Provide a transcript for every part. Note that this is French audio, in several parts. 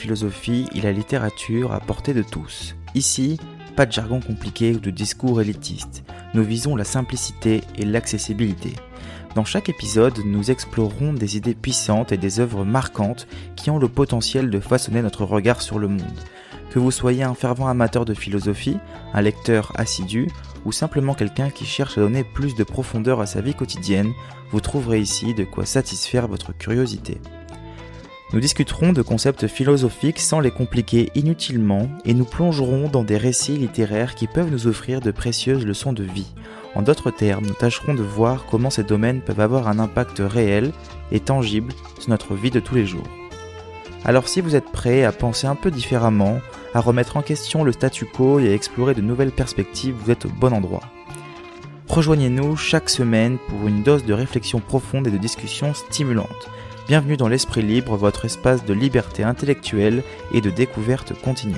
philosophie et la littérature à portée de tous. Ici, pas de jargon compliqué ou de discours élitiste. Nous visons la simplicité et l'accessibilité. Dans chaque épisode, nous explorerons des idées puissantes et des œuvres marquantes qui ont le potentiel de façonner notre regard sur le monde. Que vous soyez un fervent amateur de philosophie, un lecteur assidu ou simplement quelqu'un qui cherche à donner plus de profondeur à sa vie quotidienne, vous trouverez ici de quoi satisfaire votre curiosité. Nous discuterons de concepts philosophiques sans les compliquer inutilement et nous plongerons dans des récits littéraires qui peuvent nous offrir de précieuses leçons de vie en d'autres termes, nous tâcherons de voir comment ces domaines peuvent avoir un impact réel et tangible sur notre vie de tous les jours. Alors si vous êtes prêt à penser un peu différemment, à remettre en question le statu quo et à explorer de nouvelles perspectives, vous êtes au bon endroit. Rejoignez-nous chaque semaine pour une dose de réflexion profonde et de discussion stimulante. Bienvenue dans l'Esprit Libre, votre espace de liberté intellectuelle et de découverte continue.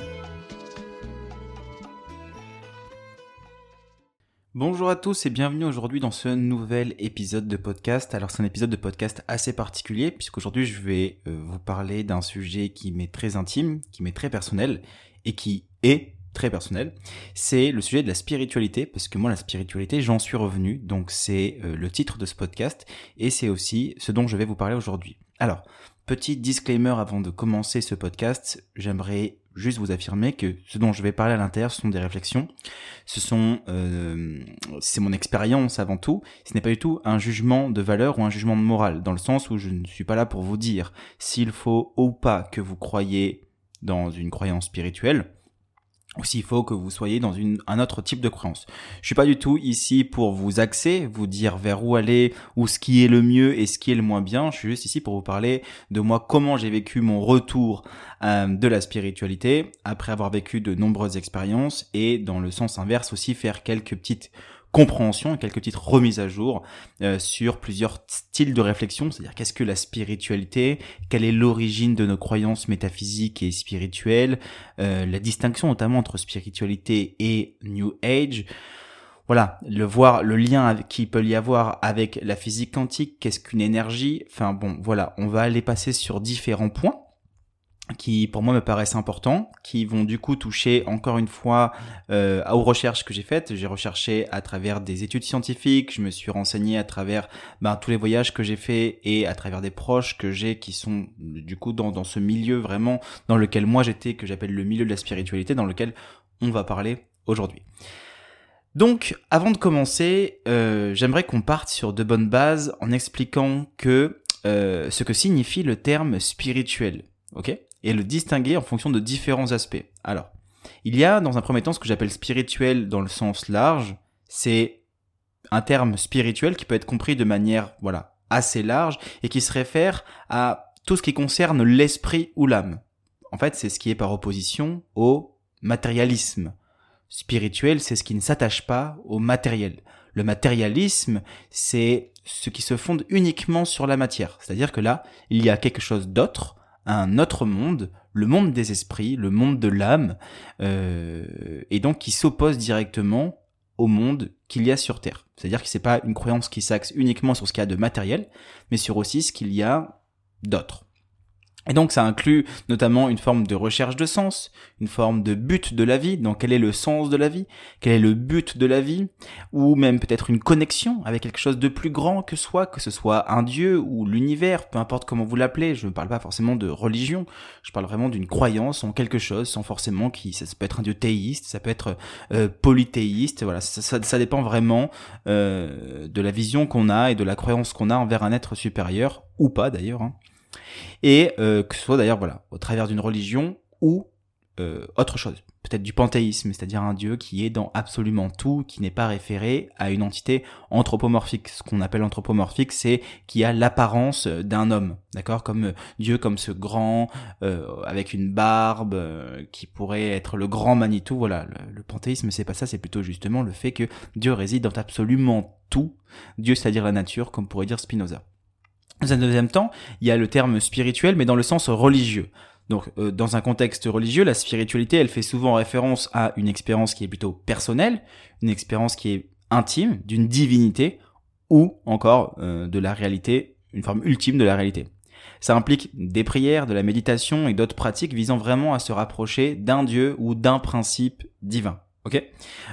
Bonjour à tous et bienvenue aujourd'hui dans ce nouvel épisode de podcast. Alors c'est un épisode de podcast assez particulier puisqu'aujourd'hui je vais euh, vous parler d'un sujet qui m'est très intime, qui m'est très personnel et qui est très personnel. C'est le sujet de la spiritualité parce que moi la spiritualité j'en suis revenu donc c'est euh, le titre de ce podcast et c'est aussi ce dont je vais vous parler aujourd'hui. Alors Petit disclaimer avant de commencer ce podcast, j'aimerais juste vous affirmer que ce dont je vais parler à l'intérieur, ce sont des réflexions, ce sont, euh, c'est mon expérience avant tout. Ce n'est pas du tout un jugement de valeur ou un jugement de morale, dans le sens où je ne suis pas là pour vous dire s'il faut ou pas que vous croyez dans une croyance spirituelle ou s'il faut que vous soyez dans un autre type de croyance. Je suis pas du tout ici pour vous axer, vous dire vers où aller, ou ce qui est le mieux et ce qui est le moins bien. Je suis juste ici pour vous parler de moi, comment j'ai vécu mon retour euh, de la spiritualité après avoir vécu de nombreuses expériences et dans le sens inverse aussi faire quelques petites compréhension et quelques petites remises à jour euh, sur plusieurs styles de réflexion, c'est-à-dire qu'est-ce que la spiritualité, quelle est l'origine de nos croyances métaphysiques et spirituelles, euh, la distinction notamment entre spiritualité et New Age. Voilà, le voir, le lien qui peut y avoir avec la physique quantique, qu'est-ce qu'une énergie, enfin bon, voilà, on va aller passer sur différents points qui pour moi me paraissent importants, qui vont du coup toucher encore une fois euh, aux recherches que j'ai faites. J'ai recherché à travers des études scientifiques, je me suis renseigné à travers ben, tous les voyages que j'ai faits et à travers des proches que j'ai qui sont du coup dans, dans ce milieu vraiment dans lequel moi j'étais, que j'appelle le milieu de la spiritualité, dans lequel on va parler aujourd'hui. Donc, avant de commencer, euh, j'aimerais qu'on parte sur de bonnes bases en expliquant que euh, ce que signifie le terme spirituel. Ok? Et le distinguer en fonction de différents aspects. Alors, il y a dans un premier temps ce que j'appelle spirituel dans le sens large, c'est un terme spirituel qui peut être compris de manière voilà assez large et qui se réfère à tout ce qui concerne l'esprit ou l'âme. En fait, c'est ce qui est par opposition au matérialisme. Spirituel, c'est ce qui ne s'attache pas au matériel. Le matérialisme, c'est ce qui se fonde uniquement sur la matière. C'est-à-dire que là, il y a quelque chose d'autre, un autre monde, le monde des esprits, le monde de l'âme, euh, et donc qui s'oppose directement au monde qu'il y a sur Terre. C'est-à-dire que c'est pas une croyance qui s'axe uniquement sur ce qu'il y a de matériel, mais sur aussi ce qu'il y a d'autre. Et donc ça inclut notamment une forme de recherche de sens, une forme de but de la vie, donc quel est le sens de la vie, quel est le but de la vie, ou même peut-être une connexion avec quelque chose de plus grand que soi, que ce soit un dieu ou l'univers, peu importe comment vous l'appelez, je ne parle pas forcément de religion, je parle vraiment d'une croyance en quelque chose, sans forcément qui, ça, peut être un dieu théiste, ça peut être euh, polythéiste, voilà, ça, ça, dépend vraiment euh, de la vision qu'on a et de la croyance qu'on a envers un être supérieur, ou pas d'ailleurs. Hein et euh, que ce soit d'ailleurs voilà au travers d'une religion ou euh, autre chose, peut-être du panthéisme, c'est-à-dire un dieu qui est dans absolument tout, qui n'est pas référé à une entité anthropomorphique. Ce qu'on appelle anthropomorphique, c'est qui a l'apparence d'un homme, d'accord, comme euh, Dieu, comme ce grand avec une barbe, qui pourrait être le grand Manitou. Voilà, le, le panthéisme, c'est pas ça, c'est plutôt justement le fait que Dieu réside dans absolument tout. Dieu, c'est-à-dire la nature, comme pourrait dire Spinoza. Dans un deuxième temps, il y a le terme spirituel, mais dans le sens religieux. Donc, euh, dans un contexte religieux, la spiritualité, elle fait souvent référence à une expérience qui est plutôt personnelle, une expérience qui est intime, d'une divinité, ou encore euh, de la réalité, une forme ultime de la réalité. Ça implique des prières, de la méditation et d'autres pratiques visant vraiment à se rapprocher d'un Dieu ou d'un principe divin. Ok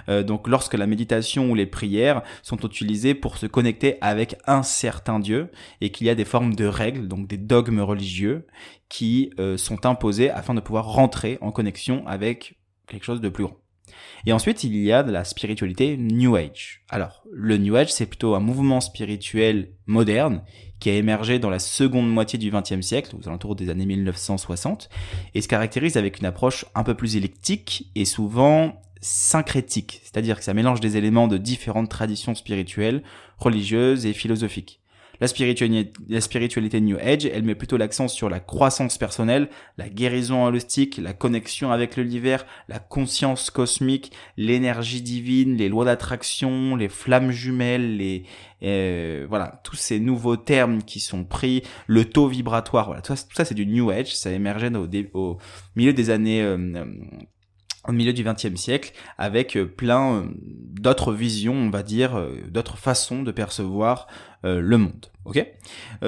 euh, Donc lorsque la méditation ou les prières sont utilisées pour se connecter avec un certain Dieu et qu'il y a des formes de règles, donc des dogmes religieux qui euh, sont imposés afin de pouvoir rentrer en connexion avec quelque chose de plus grand. Et ensuite, il y a de la spiritualité New Age. Alors, le New Age, c'est plutôt un mouvement spirituel moderne qui a émergé dans la seconde moitié du XXe siècle, aux alentours des années 1960, et se caractérise avec une approche un peu plus électique et souvent syncrétique, c'est-à-dire que ça mélange des éléments de différentes traditions spirituelles, religieuses et philosophiques. La spiritualité, la spiritualité New Age, elle met plutôt l'accent sur la croissance personnelle, la guérison holistique, la connexion avec l'univers, la conscience cosmique, l'énergie divine, les lois d'attraction, les flammes jumelles, les euh, voilà tous ces nouveaux termes qui sont pris, le taux vibratoire, voilà tout ça, c'est du New Age, ça émergeait au, au milieu des années euh, au milieu du XXe siècle, avec euh, plein euh, d'autres visions, on va dire, euh, d'autres façons de percevoir le monde. Ok?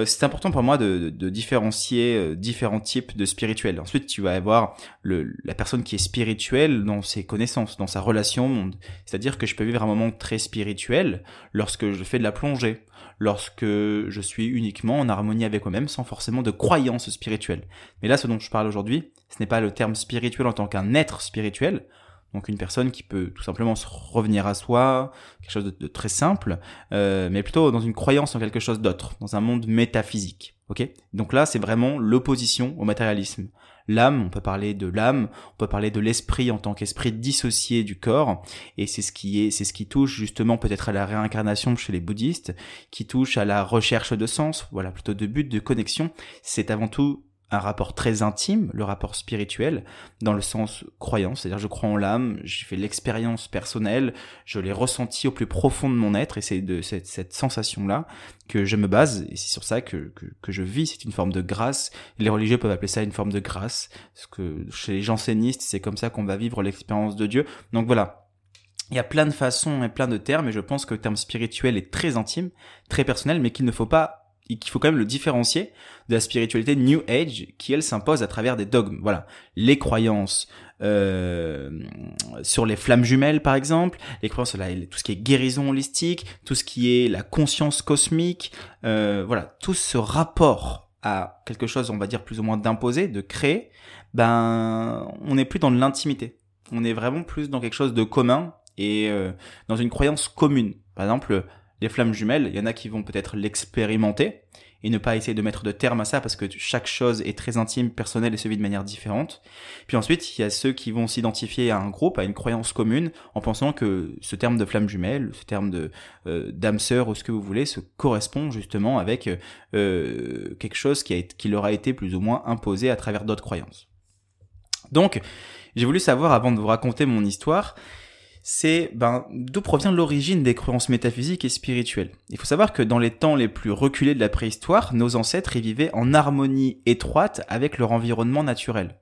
C'est important pour moi de, différencier différents types de spirituels. Ensuite, tu vas avoir la personne qui est spirituelle dans ses connaissances, dans sa relation au monde. C'est-à-dire que je peux vivre un moment très spirituel lorsque je fais de la plongée, lorsque je suis uniquement en harmonie avec moi-même sans forcément de croyance spirituelle. Mais là, ce dont je parle aujourd'hui, ce n'est pas le terme spirituel en tant qu'un être spirituel, donc une personne qui peut tout simplement se revenir à soi, quelque chose de, très simple, euh, mais plutôt dans une croyance en quelque chose d'autre, dans un monde métaphysique. Ok? Donc là, c'est vraiment l'opposition au matérialisme l'âme, on peut parler de l'âme, on peut parler de l'esprit en tant qu'esprit dissocié du corps, et c'est ce qui est, c'est ce qui touche justement peut-être à la réincarnation chez les bouddhistes, qui touche à la recherche de sens, voilà, plutôt de but, de connexion. C'est avant tout un rapport très intime, le rapport spirituel, dans le sens croyance, c'est-à-dire je crois en l'âme, j'ai fait l'expérience personnelle, je l'ai ressenti au plus profond de mon être, et c'est de cette, sensation-là que je me base, et c'est sur ça que, que, que je vis, c'est une forme de grâce, les religieux peuvent appeler ça une forme de grâce, parce que chez les jansénistes, c'est comme ça qu'on va vivre l'expérience de Dieu, donc voilà, il y a plein de façons et plein de termes, et je pense que le terme spirituel est très intime, très personnel, mais qu'il ne faut pas qu'il faut quand même le différencier de la spiritualité New Age qui elle s'impose à travers des dogmes. Voilà, les croyances euh, sur les flammes jumelles par exemple, les croyances sur tout ce qui est guérison holistique, tout ce qui est la conscience cosmique, euh, voilà, tout ce rapport à quelque chose, on va dire plus ou moins d'imposé, de créer, ben on n'est plus dans l'intimité, on est vraiment plus dans quelque chose de commun et euh, dans une croyance commune. Par exemple, les flammes jumelles, il y en a qui vont peut-être l'expérimenter et ne pas essayer de mettre de terme à ça parce que chaque chose est très intime, personnelle et se vit de manière différente. Puis ensuite, il y a ceux qui vont s'identifier à un groupe, à une croyance commune, en pensant que ce terme de flamme jumelle, ce terme de euh, sœur ou ce que vous voulez, se correspond justement avec euh, quelque chose qui, a, qui leur a été plus ou moins imposé à travers d'autres croyances. Donc, j'ai voulu savoir avant de vous raconter mon histoire, c'est ben, d'où provient l'origine des croyances métaphysiques et spirituelles. Il faut savoir que dans les temps les plus reculés de la préhistoire, nos ancêtres y vivaient en harmonie étroite avec leur environnement naturel.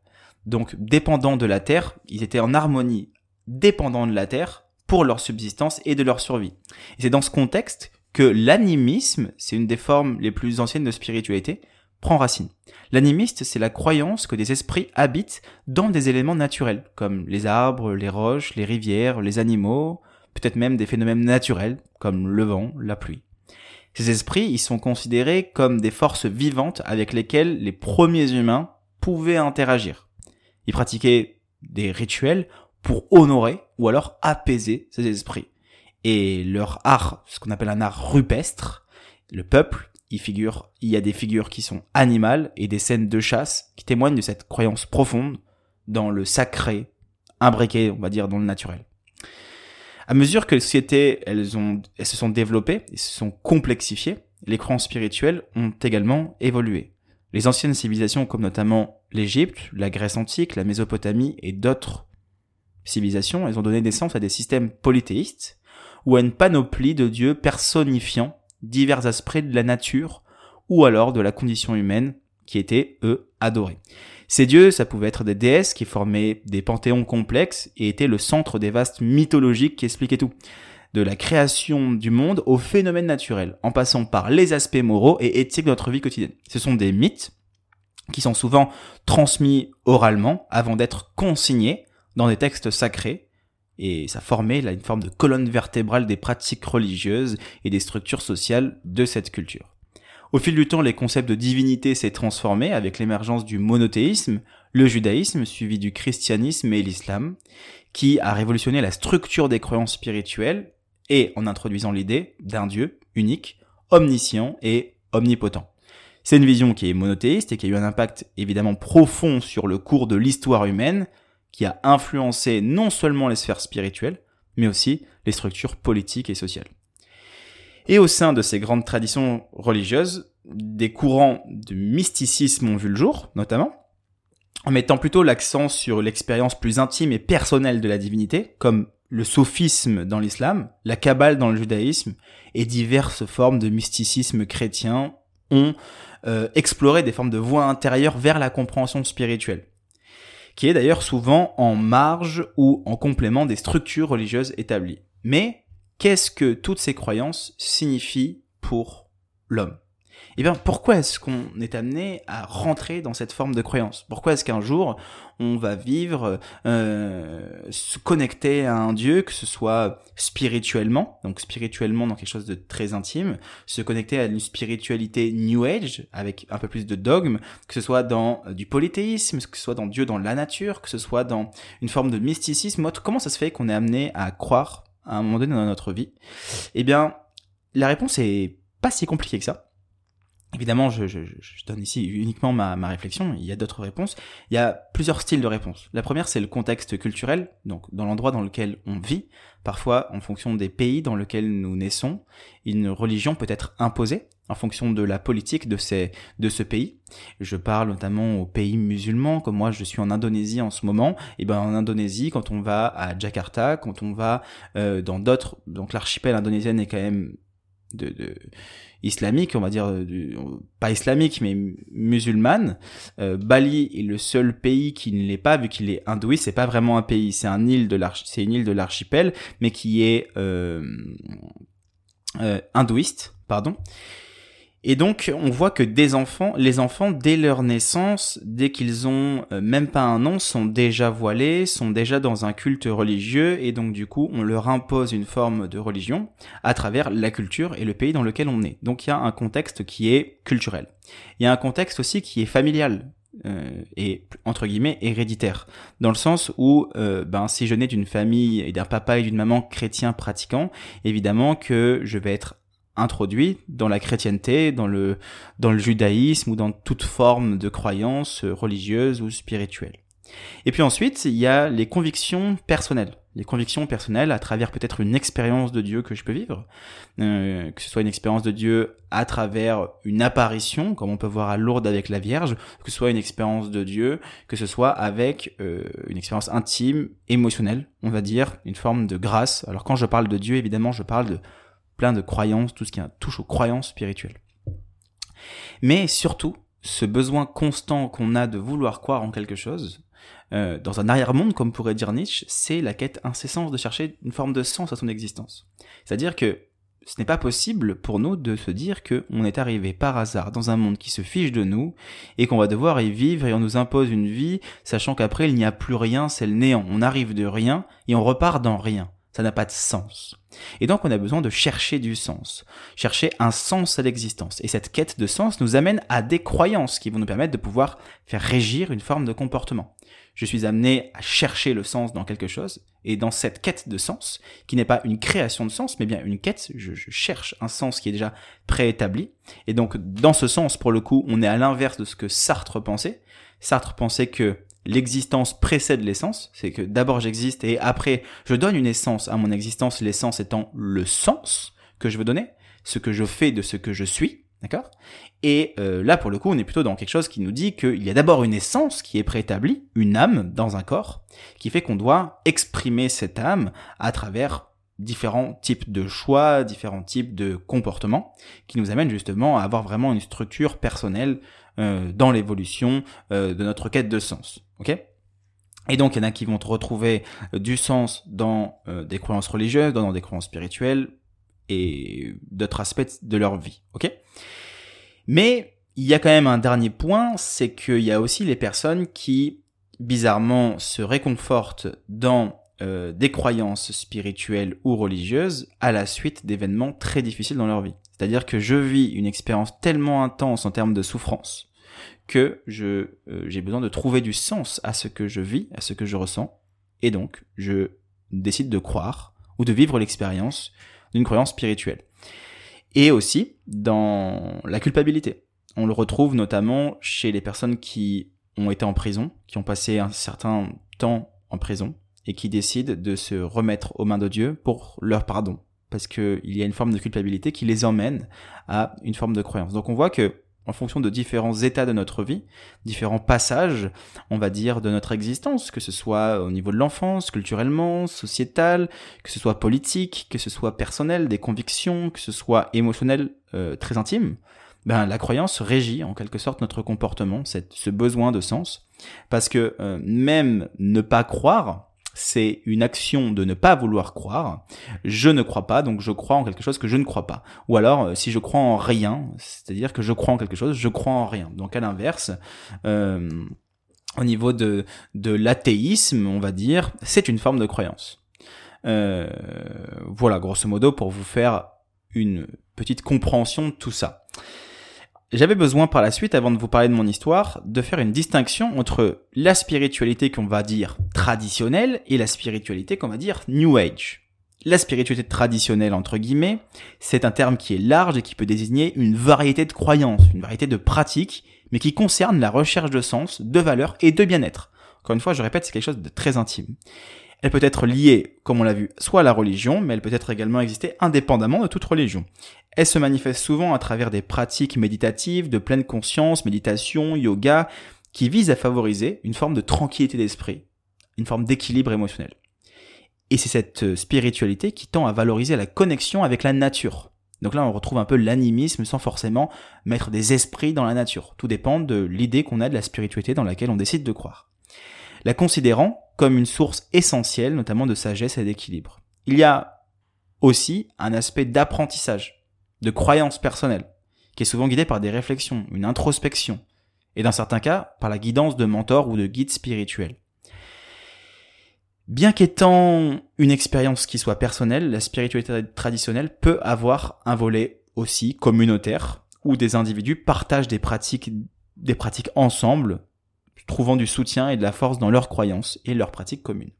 Donc, dépendant de la Terre, ils étaient en harmonie dépendant de la Terre pour leur subsistance et de leur survie. C'est dans ce contexte que l'animisme, c'est une des formes les plus anciennes de spiritualité, prend racine. L'animiste, c'est la croyance que des esprits habitent dans des éléments naturels, comme les arbres, les roches, les rivières, les animaux, peut-être même des phénomènes naturels, comme le vent, la pluie. Ces esprits, ils sont considérés comme des forces vivantes avec lesquelles les premiers humains pouvaient interagir. Ils pratiquaient des rituels pour honorer ou alors apaiser ces esprits. Et leur art, ce qu'on appelle un art rupestre, le peuple, il figure, il y a des figures qui sont animales et des scènes de chasse qui témoignent de cette croyance profonde dans le sacré, imbriqué, on va dire, dans le naturel. À mesure que les sociétés, elles, ont, elles se sont développées et se sont complexifiées, les croyances spirituelles ont également évolué. Les anciennes civilisations, comme notamment l'Égypte, la Grèce antique, la Mésopotamie et d'autres civilisations, elles ont donné naissance à des systèmes polythéistes ou à une panoplie de dieux personnifiant divers aspects de la nature ou alors de la condition humaine qui étaient, eux, adorés. Ces dieux, ça pouvait être des déesses qui formaient des panthéons complexes et étaient le centre des vastes mythologiques qui expliquaient tout. de la création du monde aux phénomènes naturels, en passant par les aspects moraux et éthiques de notre vie quotidienne. Ce sont des mythes qui sont souvent transmis oralement avant d'être consignés dans des textes sacrés, et ça formait une forme de colonne vertébrale des pratiques religieuses et des structures sociales de cette culture. Au fil du temps, les concepts de divinité s'est transformé avec l'émergence du monothéisme, le judaïsme suivi du christianisme et l'islam, qui a révolutionné la structure des croyances spirituelles et en introduisant l'idée d'un Dieu unique, omniscient et omnipotent. C'est une vision qui est monothéiste et qui a eu un impact évidemment profond sur le cours de l'histoire humaine, qui a influencé non seulement les sphères spirituelles, mais aussi les structures politiques et sociales. Et au sein de ces grandes traditions religieuses, des courants de mysticisme ont vu le jour, notamment, en mettant plutôt l'accent sur l'expérience plus intime et personnelle de la divinité, comme le sophisme dans l'islam, la kabbale dans le judaïsme, et diverses formes de mysticisme chrétien ont euh, exploré des formes de voie intérieure vers la compréhension spirituelle, qui est d'ailleurs souvent en marge ou en complément des structures religieuses établies. Mais qu'est-ce que toutes ces croyances signifient pour l'homme? Eh bien, pourquoi est-ce qu'on est amené à rentrer dans cette forme de croyance? Pourquoi est-ce qu'un jour, on va vivre, euh, se connecter à un Dieu, que ce soit spirituellement, donc spirituellement dans quelque chose de très intime, se connecter à une spiritualité New Age, avec un peu plus de dogme, que ce soit dans euh, du polythéisme, que ce soit dans Dieu dans la nature, que ce soit dans une forme de mysticisme, comment ça se fait qu'on est amené à croire à un moment donné dans notre vie? Eh bien, la réponse est pas si compliquée que ça. Évidemment, je, je, je, donne ici uniquement ma, ma réflexion, il y a d'autres réponses. Il y a plusieurs styles de réponses. La première, c'est le contexte culturel, donc dans l'endroit dans lequel on vit. Parfois, en fonction des pays dans lesquels nous naissons, une religion peut être imposée en fonction de la politique de, ces, de ce pays. Je parle notamment aux pays musulmans, comme moi je suis en Indonésie en ce moment. Et ben en Indonésie, quand on va à Jakarta, quand on va euh, dans d'autres, donc l'archipel indonésien est quand même de, de islamique, on va dire pas islamique mais musulmane. Euh, Bali est le seul pays qui ne l'est pas vu qu'il est hindouiste. C'est pas vraiment un pays, c'est un de une île de l'archipel, mais qui est euh, euh, hindouiste, pardon. Et donc, on voit que des enfants, les enfants, dès leur naissance, dès qu'ils ont euh, même pas un an, sont déjà voilés, sont déjà dans un culte religieux, et donc du coup, on leur impose une forme de religion à travers la culture et le pays dans lequel on est. Donc, il y a un contexte qui est culturel. Il y a un contexte aussi qui est familial. Euh, et entre guillemets héréditaire dans le sens où euh, ben si je nais d'une famille et d'un papa et d'une maman chrétiens pratiquants évidemment que je vais être introduit dans la chrétienté, dans le, dans le judaïsme ou dans toute forme de croyance religieuse ou spirituelle. Et puis ensuite, il y a les convictions personnelles. Les convictions personnelles à travers peut-être une expérience de Dieu que je peux vivre, euh, que ce soit une expérience de Dieu à travers une apparition, comme on peut voir à Lourdes avec la Vierge, que ce soit une expérience de Dieu, que ce soit avec euh, une expérience intime, émotionnelle, on va dire, une forme de grâce. Alors quand je parle de Dieu, évidemment, je parle de plein de croyances, tout ce qui touche aux croyances spirituelles. Mais surtout, ce besoin constant qu'on a de vouloir croire en quelque chose, euh, dans un arrière-monde, comme pourrait dire Nietzsche, c'est la quête incessante de chercher une forme de sens à son existence. C'est-à-dire que ce n'est pas possible pour nous de se dire qu'on est arrivé par hasard dans un monde qui se fiche de nous et qu'on va devoir y vivre et on nous impose une vie, sachant qu'après il n'y a plus rien, c'est le néant. On arrive de rien et on repart dans rien. Ça n'a pas de sens. Et donc on a besoin de chercher du sens, chercher un sens à l'existence. Et cette quête de sens nous amène à des croyances qui vont nous permettre de pouvoir faire régir une forme de comportement. Je suis amené à chercher le sens dans quelque chose, et dans cette quête de sens, qui n'est pas une création de sens, mais bien une quête, je, cherche un sens qui est déjà préétabli. Et donc dans ce sens, pour le coup, on est à l'inverse de ce que Sartre pensait. Sartre pensait que l'existence précède l'essence, c'est que d'abord j'existe et après je donne une essence à mon existence, l'essence étant le sens que je veux donner, ce que je fais de ce que je suis, d'accord? Et euh, là pour le coup on est plutôt dans quelque chose qui nous dit qu'il y a d'abord une essence qui est préétablie, une âme dans un corps, qui fait qu'on doit exprimer cette âme à travers différents types de choix, différents types de comportements, qui nous amènent justement à avoir vraiment une structure personnelle euh, dans l'évolution euh, de notre quête de sens. Ok? Et donc, il y en a qui vont retrouver du sens dans des croyances religieuses, dans des croyances spirituelles et d'autres aspects de leur vie. Ok? Mais il y a quand même un dernier point, c'est qu'il y a aussi les personnes qui, bizarrement, se réconfortent dans euh, des croyances spirituelles ou religieuses à la suite d'événements très difficiles dans leur vie. C'est-à-dire que je vis une expérience tellement intense en termes de souffrance que je euh, j'ai besoin de trouver du sens à ce que je vis, à ce que je ressens, et donc je décide de croire ou de vivre l'expérience d'une croyance spirituelle. Et aussi dans la culpabilité. On le retrouve notamment chez les personnes qui ont été en prison, qui ont passé un certain temps en prison, et qui décident de se remettre aux mains de Dieu pour leur pardon. Parce qu'il y a une forme de culpabilité qui les emmène à une forme de croyance. Donc on voit que, en fonction de différents états de notre vie, différents passages, on va dire, de notre existence, que ce soit au niveau de l'enfance, culturellement, sociétal, que ce soit politique, que ce soit personnel, des convictions, que ce soit émotionnel, euh, très intime, ben, la croyance régit en quelque sorte notre comportement, cette, ce besoin de sens. Parce que euh, même ne pas croire, c'est une action de ne pas vouloir croire. Je ne crois pas, donc je crois en quelque chose que je ne crois pas. Ou alors, euh, si je crois en rien, c'est-à-dire que je crois en quelque chose, je crois en rien. Donc à l'inverse, euh, au niveau de, de l'athéisme, on va dire, c'est une forme de croyance. Euh, voilà, grosso modo, pour vous faire une petite compréhension de tout ça. J'avais besoin par la suite, avant de vous parler de mon histoire, de faire une distinction entre la spiritualité qu'on va dire traditionnelle et la spiritualité qu'on va dire New Age. La spiritualité traditionnelle, entre guillemets, c'est un terme qui est large et qui peut désigner une variété de croyances, une variété de pratiques, mais qui concerne la recherche de sens, de valeur et de bien-être. Encore une fois, je répète, c'est quelque chose de très intime. Elle peut être liée, comme on l'a vu, soit à la religion, mais elle peut être également exister indépendamment de toute religion. Elle se manifeste souvent à travers des pratiques méditatives, de pleine conscience, méditation, yoga, qui visent à favoriser une forme de tranquillité d'esprit, une forme d'équilibre émotionnel. Et c'est cette spiritualité qui tend à valoriser la connexion avec la nature. Donc là, on retrouve un peu l'animisme sans forcément mettre des esprits dans la nature. Tout dépend de l'idée qu'on a de la spiritualité dans laquelle on décide de croire. La considérant comme une source essentielle, notamment de sagesse et d'équilibre. Il y a aussi un aspect d'apprentissage de croyance personnelle, qui est souvent guidée par des réflexions, une introspection, et dans certains cas, par la guidance de mentors ou de guides spirituels. Bien qu'étant une expérience qui soit personnelle, la spiritualité traditionnelle peut avoir un volet aussi communautaire, où des individus partagent des pratiques, des pratiques ensemble, trouvant du soutien et de la force dans leurs croyances et leurs pratiques communes.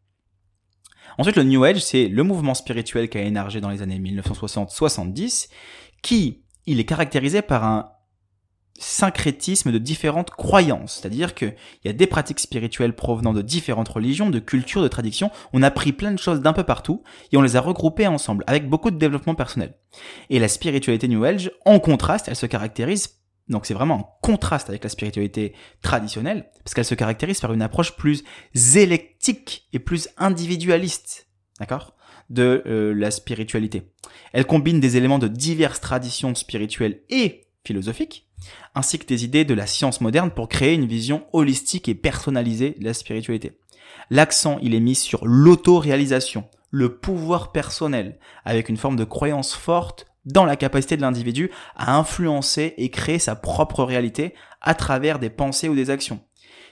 Ensuite, le New Age, c'est le mouvement spirituel qui a émergé dans les années 1960-70 qui, il est caractérisé par un syncrétisme de différentes croyances, c'est-à-dire qu'il y a des pratiques spirituelles provenant de différentes religions, de cultures, de traditions, on a pris plein de choses d'un peu partout et on les a regroupées ensemble avec beaucoup de développement personnel. Et la spiritualité New Age, en contraste, elle se caractérise, donc c'est vraiment en contraste avec la spiritualité traditionnelle, parce qu'elle se caractérise par une approche plus électique et plus individualiste, d'accord de euh, la spiritualité. Elle combine des éléments de diverses traditions spirituelles et philosophiques, ainsi que des idées de la science moderne pour créer une vision holistique et personnalisée de la spiritualité. L'accent, il est mis sur l'autoréalisation, le pouvoir personnel, avec une forme de croyance forte dans la capacité de l'individu à influencer et créer sa propre réalité à travers des pensées ou des actions.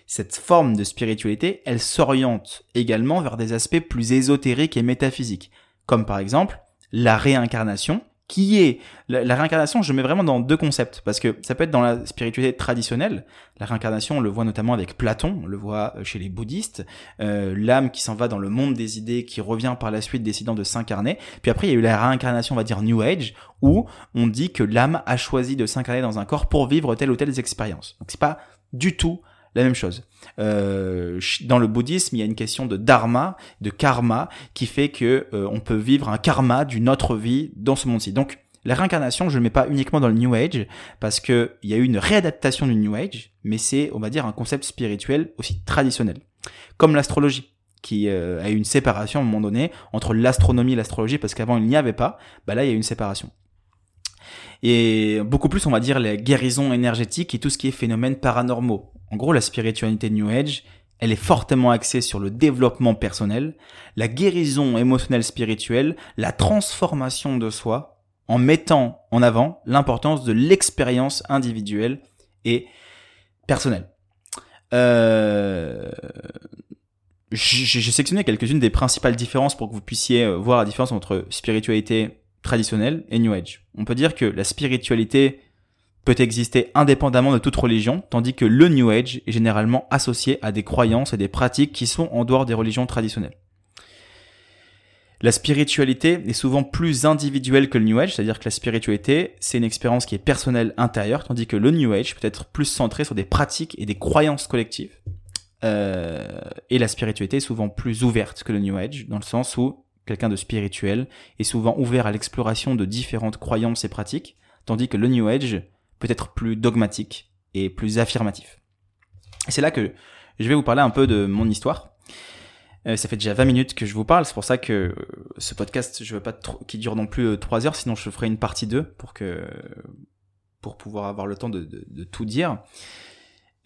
Cette forme de spiritualité, elle s'oriente également vers des aspects plus ésotériques et métaphysiques, comme par exemple la réincarnation, qui est la, réincarnation, je mets vraiment dans deux concepts parce que ça peut être dans la spiritualité traditionnelle. La réincarnation, on le voit notamment avec Platon, on le voit euh, chez les bouddhistes, euh, l'âme qui s'en va dans le monde des idées, qui revient par la suite décidant de s'incarner. Puis après, il y a eu la réincarnation, on va dire New Age, où on dit que l'âme a choisi de s'incarner dans un corps pour vivre telle ou telle expérience. Donc c'est pas du tout la même chose. Euh, dans le bouddhisme, il y a une question de dharma, de karma, qui fait que euh, on peut vivre un karma d'une autre vie dans ce monde-ci. Donc, la réincarnation, je ne le mets pas uniquement dans le New Age, parce que il y a eu une réadaptation du New Age, mais c'est, on va dire, un concept spirituel aussi traditionnel. Comme l'astrologie qui euh, a eu une séparation à un moment donné entre l'astronomie et l'astrologie, parce qu'avant il n'y avait pas, bah là il y a eu une séparation et beaucoup plus on va dire les guérisons énergétiques et tout ce qui est phénomènes paranormaux. En gros, la spiritualité New Age, elle est fortement axée sur le développement personnel, la guérison émotionnelle spirituelle, la transformation de soi, en mettant en avant l'importance de l'expérience individuelle et personnelle. Euh... J'ai sélectionné quelques-unes des principales différences pour que vous puissiez euh, voir la différence entre spiritualité traditionnelle et New Age. On peut dire que la spiritualité peut exister indépendamment de toute religion, tandis que le New Age est généralement associé à des croyances et des pratiques qui sont en dehors des religions traditionnelles. La spiritualité est souvent plus individuelle que le New Age, c'est-à-dire que la spiritualité, c'est une expérience qui est personnelle intérieure, tandis que le New Age peut être plus centré sur des pratiques et des croyances collectives. Euh, et la spiritualité est souvent plus ouverte que le New Age, dans le sens où quelqu'un de spirituel est souvent ouvert à l'exploration de différentes croyances et pratiques, tandis que le New Age peut être plus dogmatique et plus affirmatif. c'est là que je vais vous parler un peu de mon histoire. Euh, ça fait déjà 20 minutes que je vous parle, c'est pour ça que euh, ce podcast, je veux pas qu'il dure non plus 3 heures, sinon je ferai une partie 2 pour que pour pouvoir avoir le temps de, de tout dire.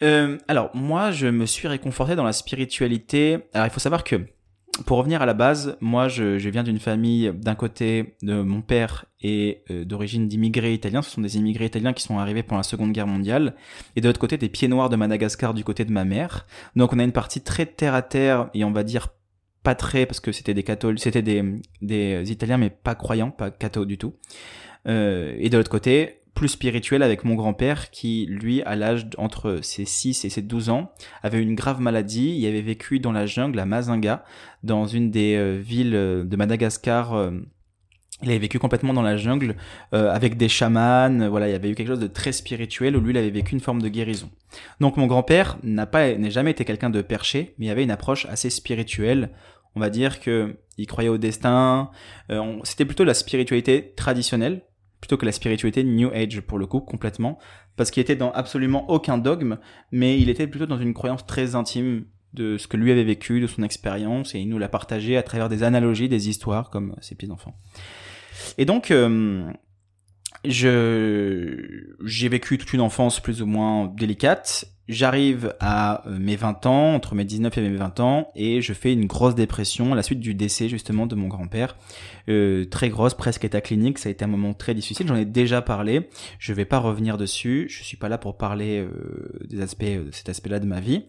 Euh, alors, moi, je me suis réconforté dans la spiritualité. Alors, il faut savoir que, pour revenir à la base, moi, je, viens d'une famille, d'un côté, de mon père et euh, d'origine d'immigrés italiens. Ce sont des immigrés italiens qui sont arrivés pendant la Seconde Guerre mondiale. Et de l'autre côté, des pieds noirs de Madagascar du côté de ma mère. Donc, on a une partie très terre à terre et on va dire pas très, parce que c'était des catholiques, c'était des, des Italiens, mais pas croyants, pas cathos du tout. Euh, et de l'autre côté, plus spirituel avec mon grand-père qui, lui, à l'âge entre ses 6 et ses 12 ans, avait une grave maladie. Il avait vécu dans la jungle à Mazinga, dans une des euh, villes euh, de Madagascar. Euh, il avait vécu complètement dans la jungle avec des chamans. Voilà, il y avait eu quelque chose de très spirituel où lui, il avait vécu une forme de guérison. Donc mon grand-père n'a pas, n'est jamais été quelqu'un de perché, mais il avait une approche assez spirituelle. On va dire que il croyait au destin. C'était plutôt la spiritualité traditionnelle plutôt que la spiritualité New Age pour le coup complètement. Parce qu'il était dans absolument aucun dogme mais il était plutôt dans une croyance très intime de ce que lui avait vécu de son expérience et il nous l'a partagé à travers des analogies des histoires comme ses petits enfants et donc euh, je j'ai vécu toute une enfance plus ou moins délicate J'arrive à euh, mes 20 ans, entre mes 19 et mes 20 ans, et je fais une grosse dépression à la suite du décès justement de mon grand-père. Euh, très grosse, presque état clinique, ça a été un moment très difficile, j'en ai déjà parlé, je vais pas revenir dessus, je suis pas là pour parler euh, des aspects, de cet aspect-là de ma vie,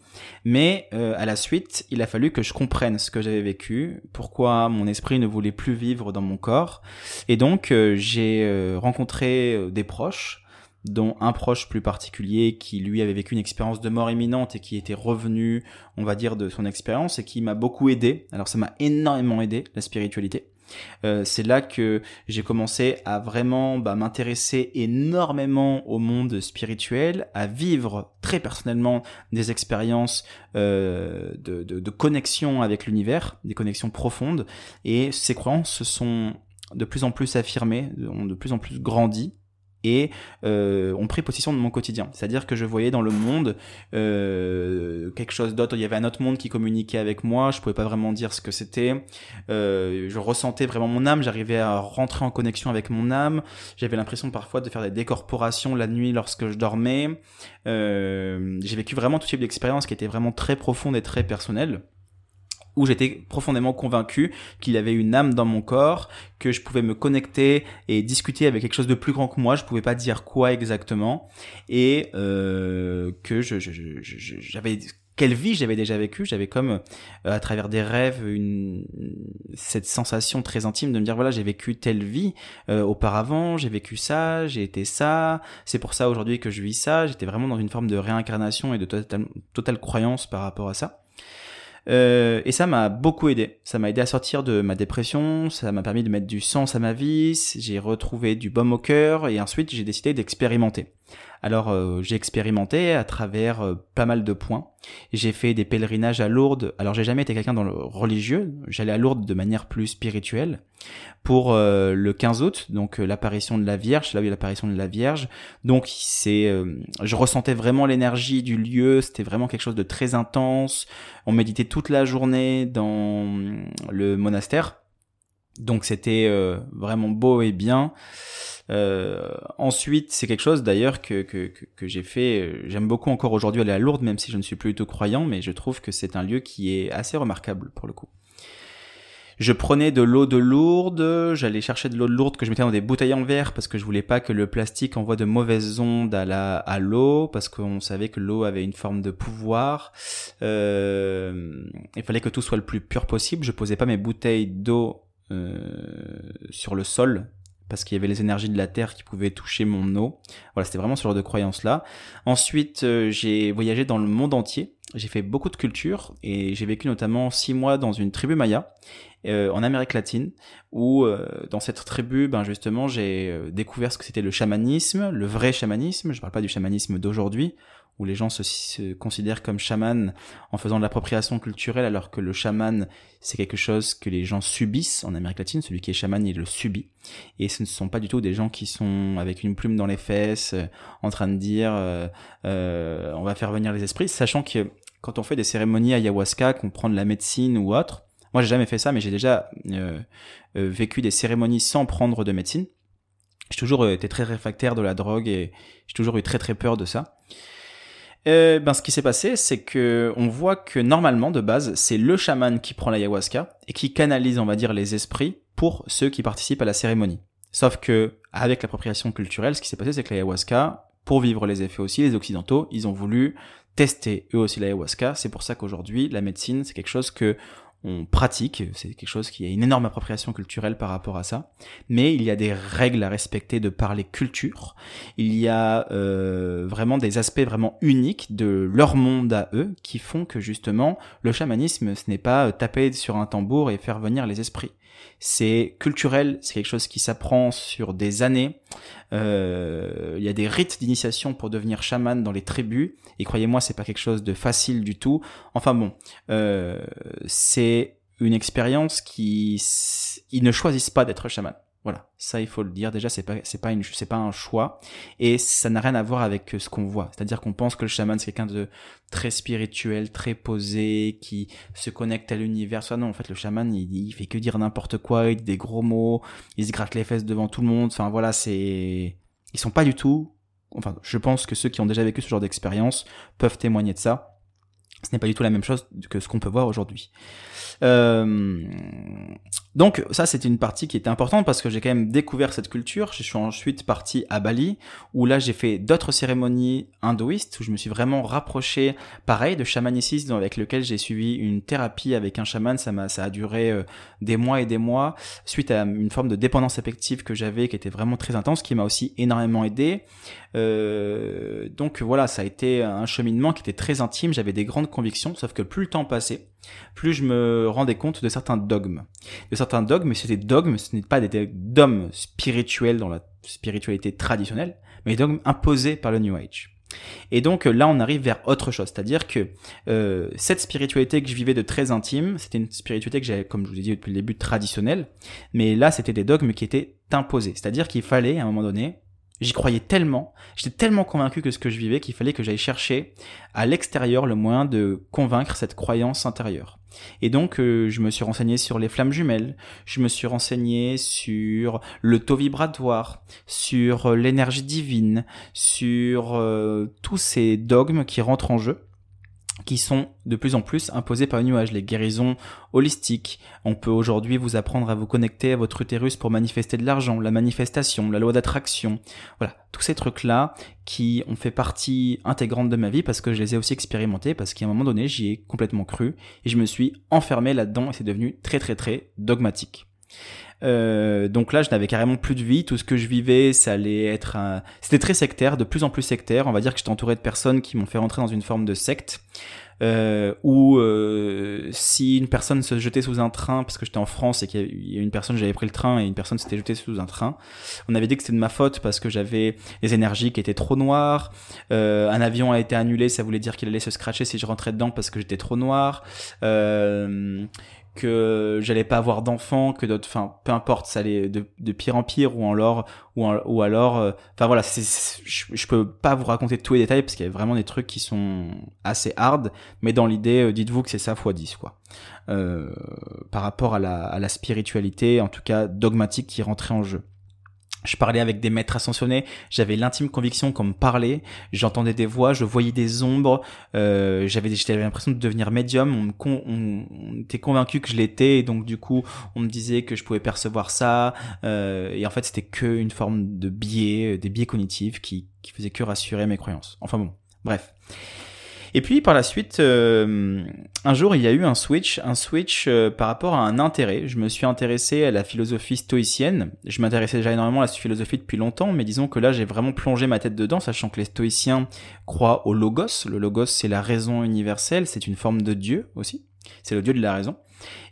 mais à la suite, il a fallu que je comprenne ce que j'avais vécu, pourquoi mon esprit ne voulait plus vivre dans mon corps, et donc j'ai rencontré des proches, dont un proche plus particulier qui lui avait vécu une expérience de mort imminente et qui était revenu, on va dire, de son expérience et qui m'a beaucoup aidé. Alors ça m'a énormément aidé, la spiritualité. Euh, c'est là que j'ai commencé à vraiment bah, m'intéresser énormément au monde spirituel, à vivre très personnellement des expériences euh, de, de, de, connexion avec l'univers, des connexions profondes. Et ces croyances se sont de plus en plus affirmées, ont de plus en plus grandi et euh, ont pris possession de mon quotidien. C'est-à-dire que je voyais dans le monde euh, quelque chose d'autre. Il y avait un autre monde qui communiquait avec moi. Je pouvais pas vraiment dire ce que c'était. Euh, je ressentais vraiment mon âme. J'arrivais à rentrer en connexion avec mon âme. J'avais l'impression parfois de faire des décorporations la nuit lorsque je dormais. Euh, j'ai vécu vraiment tout type d'expérience qui était vraiment très profonde et très personnelle où j'étais profondément convaincu qu'il y avait une âme dans mon corps, que je pouvais me connecter et discuter avec quelque chose de plus grand que moi. Je pouvais pas dire quoi exactement. Et euh, que je, j'avais quelle vie j'avais déjà vécu j'avais comme euh, à travers des rêves une cette sensation très intime de me dire voilà j'ai vécu telle vie euh, auparavant j'ai vécu ça j'ai été ça. C'est pour ça aujourd'hui que je vis ça. J'étais vraiment dans une forme de réincarnation et de totale, totale croyance par rapport à ça euh, et ça m'a beaucoup aidé. Ça m'a aidé à sortir de ma dépression, ça m'a permis de mettre du sens à ma vie, j'ai retrouvé du baume au cœur et ensuite j'ai décidé d'expérimenter. Alors euh, j'ai expérimenté à travers euh, pas mal de points. J'ai fait des pèlerinages à Lourdes. Alors j'ai jamais été quelqu'un dans le religieux. J'allais à Lourdes de manière plus spirituelle. Pour euh, le 15 août, donc l'apparition de la Vierge, là il y a l'apparition de la Vierge. Donc c'est, je ressentais vraiment l'énergie du lieu. C'était vraiment quelque chose de très intense. On méditait toute la journée dans le monastère. Donc c'était vraiment beau et bien. Ensuite, c'est quelque chose d'ailleurs que, que, que, j'ai fait. J'aime beaucoup encore aujourd'hui aller à Lourdes, même si je ne suis plus du tout croyant, mais je trouve que c'est un lieu qui est assez remarquable pour le coup. Je prenais de l'eau de Lourdes, j'allais chercher de l'eau de Lourdes que je mettais dans des bouteilles en verre parce que je voulais pas que le plastique envoie de mauvaises ondes à la à l'eau parce qu'on savait que l'eau avait une forme de pouvoir. Euh, il fallait que tout soit le plus pur possible. Je posais pas mes bouteilles d'eau euh, sur le sol parce qu'il y avait les énergies de la terre qui pouvaient toucher mon eau. Voilà, c'était vraiment ce genre de croyance là. Ensuite, euh, j'ai voyagé dans le monde entier. J'ai fait beaucoup de cultures et j'ai vécu notamment six mois dans une tribu maya euh, en Amérique latine, où euh, dans cette tribu, ben justement, j'ai euh, découvert ce que c'était le chamanisme, le vrai chamanisme. Je parle pas du chamanisme d'aujourd'hui, où les gens se, considèrent comme chaman en faisant de l'appropriation culturelle, alors que le chaman, c'est quelque chose que les gens subissent en Amérique latine. Celui qui est chaman, il le subit. Et ce ne sont pas du tout des gens qui sont avec une plume dans les fesses, en train de dire on va faire venir les esprits, sachant que quand on fait des cérémonies ayahuasca, qu'on prend de la médecine ou autre, moi, j'ai jamais fait ça, mais j'ai déjà euh, euh, vécu des cérémonies sans prendre de médecine. J'ai toujours euh, été très réfractaire de la drogue et j'ai toujours eu très très peur de ça. Ben, ce qui s'est passé, c'est que on voit que normalement, de base, c'est le chaman qui prend l'ayahuasca et qui canalise, on va dire, les esprits pour ceux qui participent à la cérémonie. Sauf que, avec l'appropriation culturelle, ce qui s'est passé, c'est que l'ayahuasca, pour vivre les effets aussi, les occidentaux, ils ont voulu tester eux aussi l'ayahuasca. C'est pour ça qu'aujourd'hui, la médecine, c'est quelque chose que on pratique, c'est quelque chose qui a une énorme appropriation culturelle par rapport à ça, mais il y a des règles à respecter de par les cultures, il y a euh, vraiment des aspects vraiment uniques de leur monde à eux qui font que justement le chamanisme ce n'est pas taper sur un tambour et faire venir les esprits. C'est culturel, c'est quelque chose qui s'apprend sur des années. Euh, il y a des rites d'initiation pour devenir chaman dans les tribus, et croyez-moi, c'est pas quelque chose de facile du tout. Enfin bon, euh, c'est une expérience qui ils ne choisissent pas d'être chaman. Voilà, ça il faut le dire. Déjà, c'est pas c'est pas une c'est pas un choix et ça n'a rien à voir avec ce qu'on voit. C'est-à-dire qu'on pense que le chaman c'est quelqu'un de très spirituel, très posé, qui se connecte à l'univers. Soit non, en fait, le chaman il, il fait que dire n'importe quoi, il dit des gros mots, il se gratte les fesses devant tout le monde. Enfin voilà, c'est ils sont pas du tout. Enfin, je pense que ceux qui ont déjà vécu ce genre d'expérience peuvent témoigner de ça. Ce n'est pas du tout la même chose que ce qu'on peut voir aujourd'hui. Euh, donc ça c'était une partie qui était importante parce que j'ai quand même découvert cette culture. Je suis ensuite parti à Bali où là j'ai fait d'autres cérémonies hindouistes où je me suis vraiment rapproché pareil de chamanicisme avec lequel j'ai suivi une thérapie avec un chaman. Ça m'a ça a duré euh, des mois et des mois suite à une forme de dépendance affective que j'avais qui était vraiment très intense qui m'a aussi énormément aidé. Euh, donc voilà ça a été un cheminement qui était très intime. J'avais des grandes convictions sauf que plus le temps passait plus je me rendais compte de certains dogmes. De certains dogmes, mais c'était dogmes, ce n'est pas des dogmes spirituels dans la spiritualité traditionnelle, mais des dogmes imposés par le New Age. Et donc là, on arrive vers autre chose, c'est-à-dire que euh, cette spiritualité que je vivais de très intime, c'était une spiritualité que j'avais, comme je vous ai dit depuis le début, traditionnelle, mais là, c'était des dogmes qui étaient imposés, c'est-à-dire qu'il fallait, à un moment donné, J'y croyais tellement, j'étais tellement convaincu que ce que je vivais qu'il fallait que j'aille chercher à l'extérieur le moyen de convaincre cette croyance intérieure. Et donc euh, je me suis renseigné sur les flammes jumelles, je me suis renseigné sur le taux vibratoire, sur euh, l'énergie divine, sur euh, tous ces dogmes qui rentrent en jeu qui sont de plus en plus imposés par les nuages, les guérisons holistiques. On peut aujourd'hui vous apprendre à vous connecter à votre utérus pour manifester de l'argent, la manifestation, la loi d'attraction. Voilà, tous ces trucs-là qui ont fait partie intégrante de ma vie parce que je les ai aussi expérimentés, parce qu'à un moment donné, j'y ai complètement cru et je me suis enfermé là-dedans et c'est devenu très très très dogmatique. Euh, donc là, je n'avais carrément plus de vie. Tout ce que je vivais, ça allait être un... C'était très sectaire, de plus en plus sectaire. On va dire que j'étais entouré de personnes qui m'ont fait rentrer dans une forme de secte. Euh, où euh, si une personne se jetait sous un train, parce que j'étais en France et qu'il y a une personne, j'avais pris le train et une personne s'était jetée sous un train, on avait dit que c'était de ma faute parce que j'avais les énergies qui étaient trop noires. Euh, un avion a été annulé, ça voulait dire qu'il allait se scratcher si je rentrais dedans parce que j'étais trop noir. Que j'allais pas avoir d'enfants, que d'autres, enfin, peu importe, ça allait de, de pire en pire, ou alors, ou, ou alors, euh, enfin voilà, c'est, je, je, peux pas vous raconter tous les détails parce qu'il y a vraiment des trucs qui sont assez hard, mais dans l'idée, euh, dites-vous que c'est ça fois 10 quoi. Euh, par rapport à la, à la spiritualité, en tout cas dogmatique qui rentrait en jeu. Je parlais avec des maîtres ascensionnés, j'avais l'intime conviction qu'on me parlait, j'entendais des voix, je voyais des ombres, euh, j'avais l'impression de devenir médium, on, me on, était convaincu que je l'étais, et donc du coup on me disait que je pouvais percevoir ça, euh, et en fait c'était que une forme de biais, des biais cognitifs qui, qui faisaient que rassurer mes croyances. Enfin bon, bref. Et puis par la suite, euh, un jour, il y a eu un switch, un switch euh, par rapport à un intérêt. Je me suis intéressé à la philosophie stoïcienne. Je m'intéressais déjà énormément à la philosophie depuis longtemps, mais disons que là, j'ai vraiment plongé ma tête dedans, sachant que les stoïciens croient au logos. Le logos, c'est la raison universelle, c'est une forme de Dieu aussi. C'est le Dieu de la raison.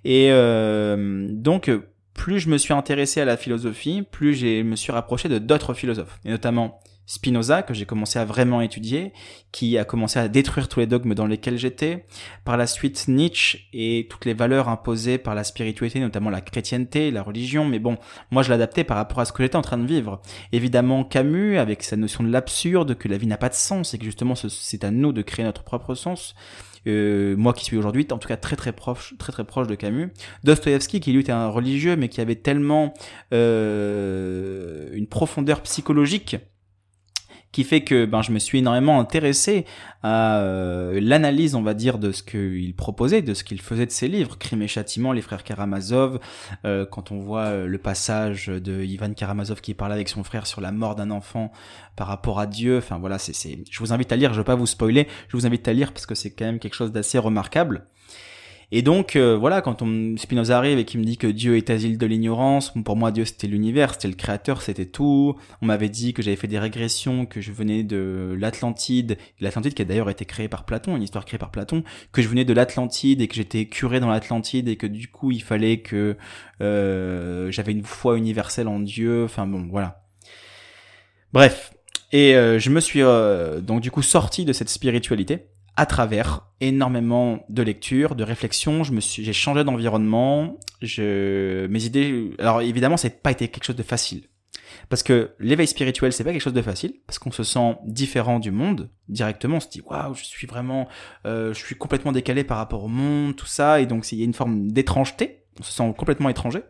Et euh, donc, plus je me suis intéressé à la philosophie, plus je me suis rapproché de d'autres philosophes, et notamment Spinoza, que j'ai commencé à vraiment étudier, qui a commencé à détruire tous les dogmes dans lesquels j'étais. Par la suite, Nietzsche et toutes les valeurs imposées par la spiritualité, notamment la chrétienté, la religion. Mais bon, moi je l'adaptais par rapport à ce que j'étais en train de vivre. Évidemment, Camus, avec sa notion de l'absurde, que la vie n'a pas de sens et que justement c'est à nous de créer notre propre sens. Euh, moi qui suis aujourd'hui en tout cas très très proche très très proche de Camus Dostoevsky qui lui était un religieux mais qui avait tellement euh, une profondeur psychologique qui fait que ben, je me suis énormément intéressé à euh, l'analyse, on va dire, de ce qu'il proposait, de ce qu'il faisait de ses livres, Crime et Châtiment, les frères Karamazov, euh, quand on voit euh, le passage de Ivan Karamazov qui parle avec son frère sur la mort d'un enfant par rapport à Dieu, enfin voilà, c'est, je vous invite à lire, je veux pas vous spoiler, je vous invite à lire parce que c'est quand même quelque chose d'assez remarquable. Et donc euh, voilà, quand on, Spinoza arrive et qui me dit que Dieu est asile de l'ignorance, pour moi Dieu c'était l'univers, c'était le créateur, c'était tout. On m'avait dit que j'avais fait des régressions, que je venais de l'Atlantide, l'Atlantide qui a d'ailleurs été créée par Platon, une histoire créée par Platon, que je venais de l'Atlantide et que j'étais curé dans l'Atlantide et que du coup il fallait que euh, j'avais une foi universelle en Dieu. Enfin bon, voilà. Bref. Et euh, je me suis donc du coup sorti de cette spiritualité à travers énormément de lectures, de réflexions. Je me suis, j'ai changé d'environnement. Je, mes idées, alors évidemment, n'a pas été quelque chose de facile. Parce que l'éveil spirituel, c'est pas quelque chose de facile, parce qu'on se sent différent du monde directement. On se dit waouh, je suis vraiment, euh, je suis complètement décalé par rapport au monde, tout ça, et donc il y a une forme d'étrangeté. On se sent complètement étranger.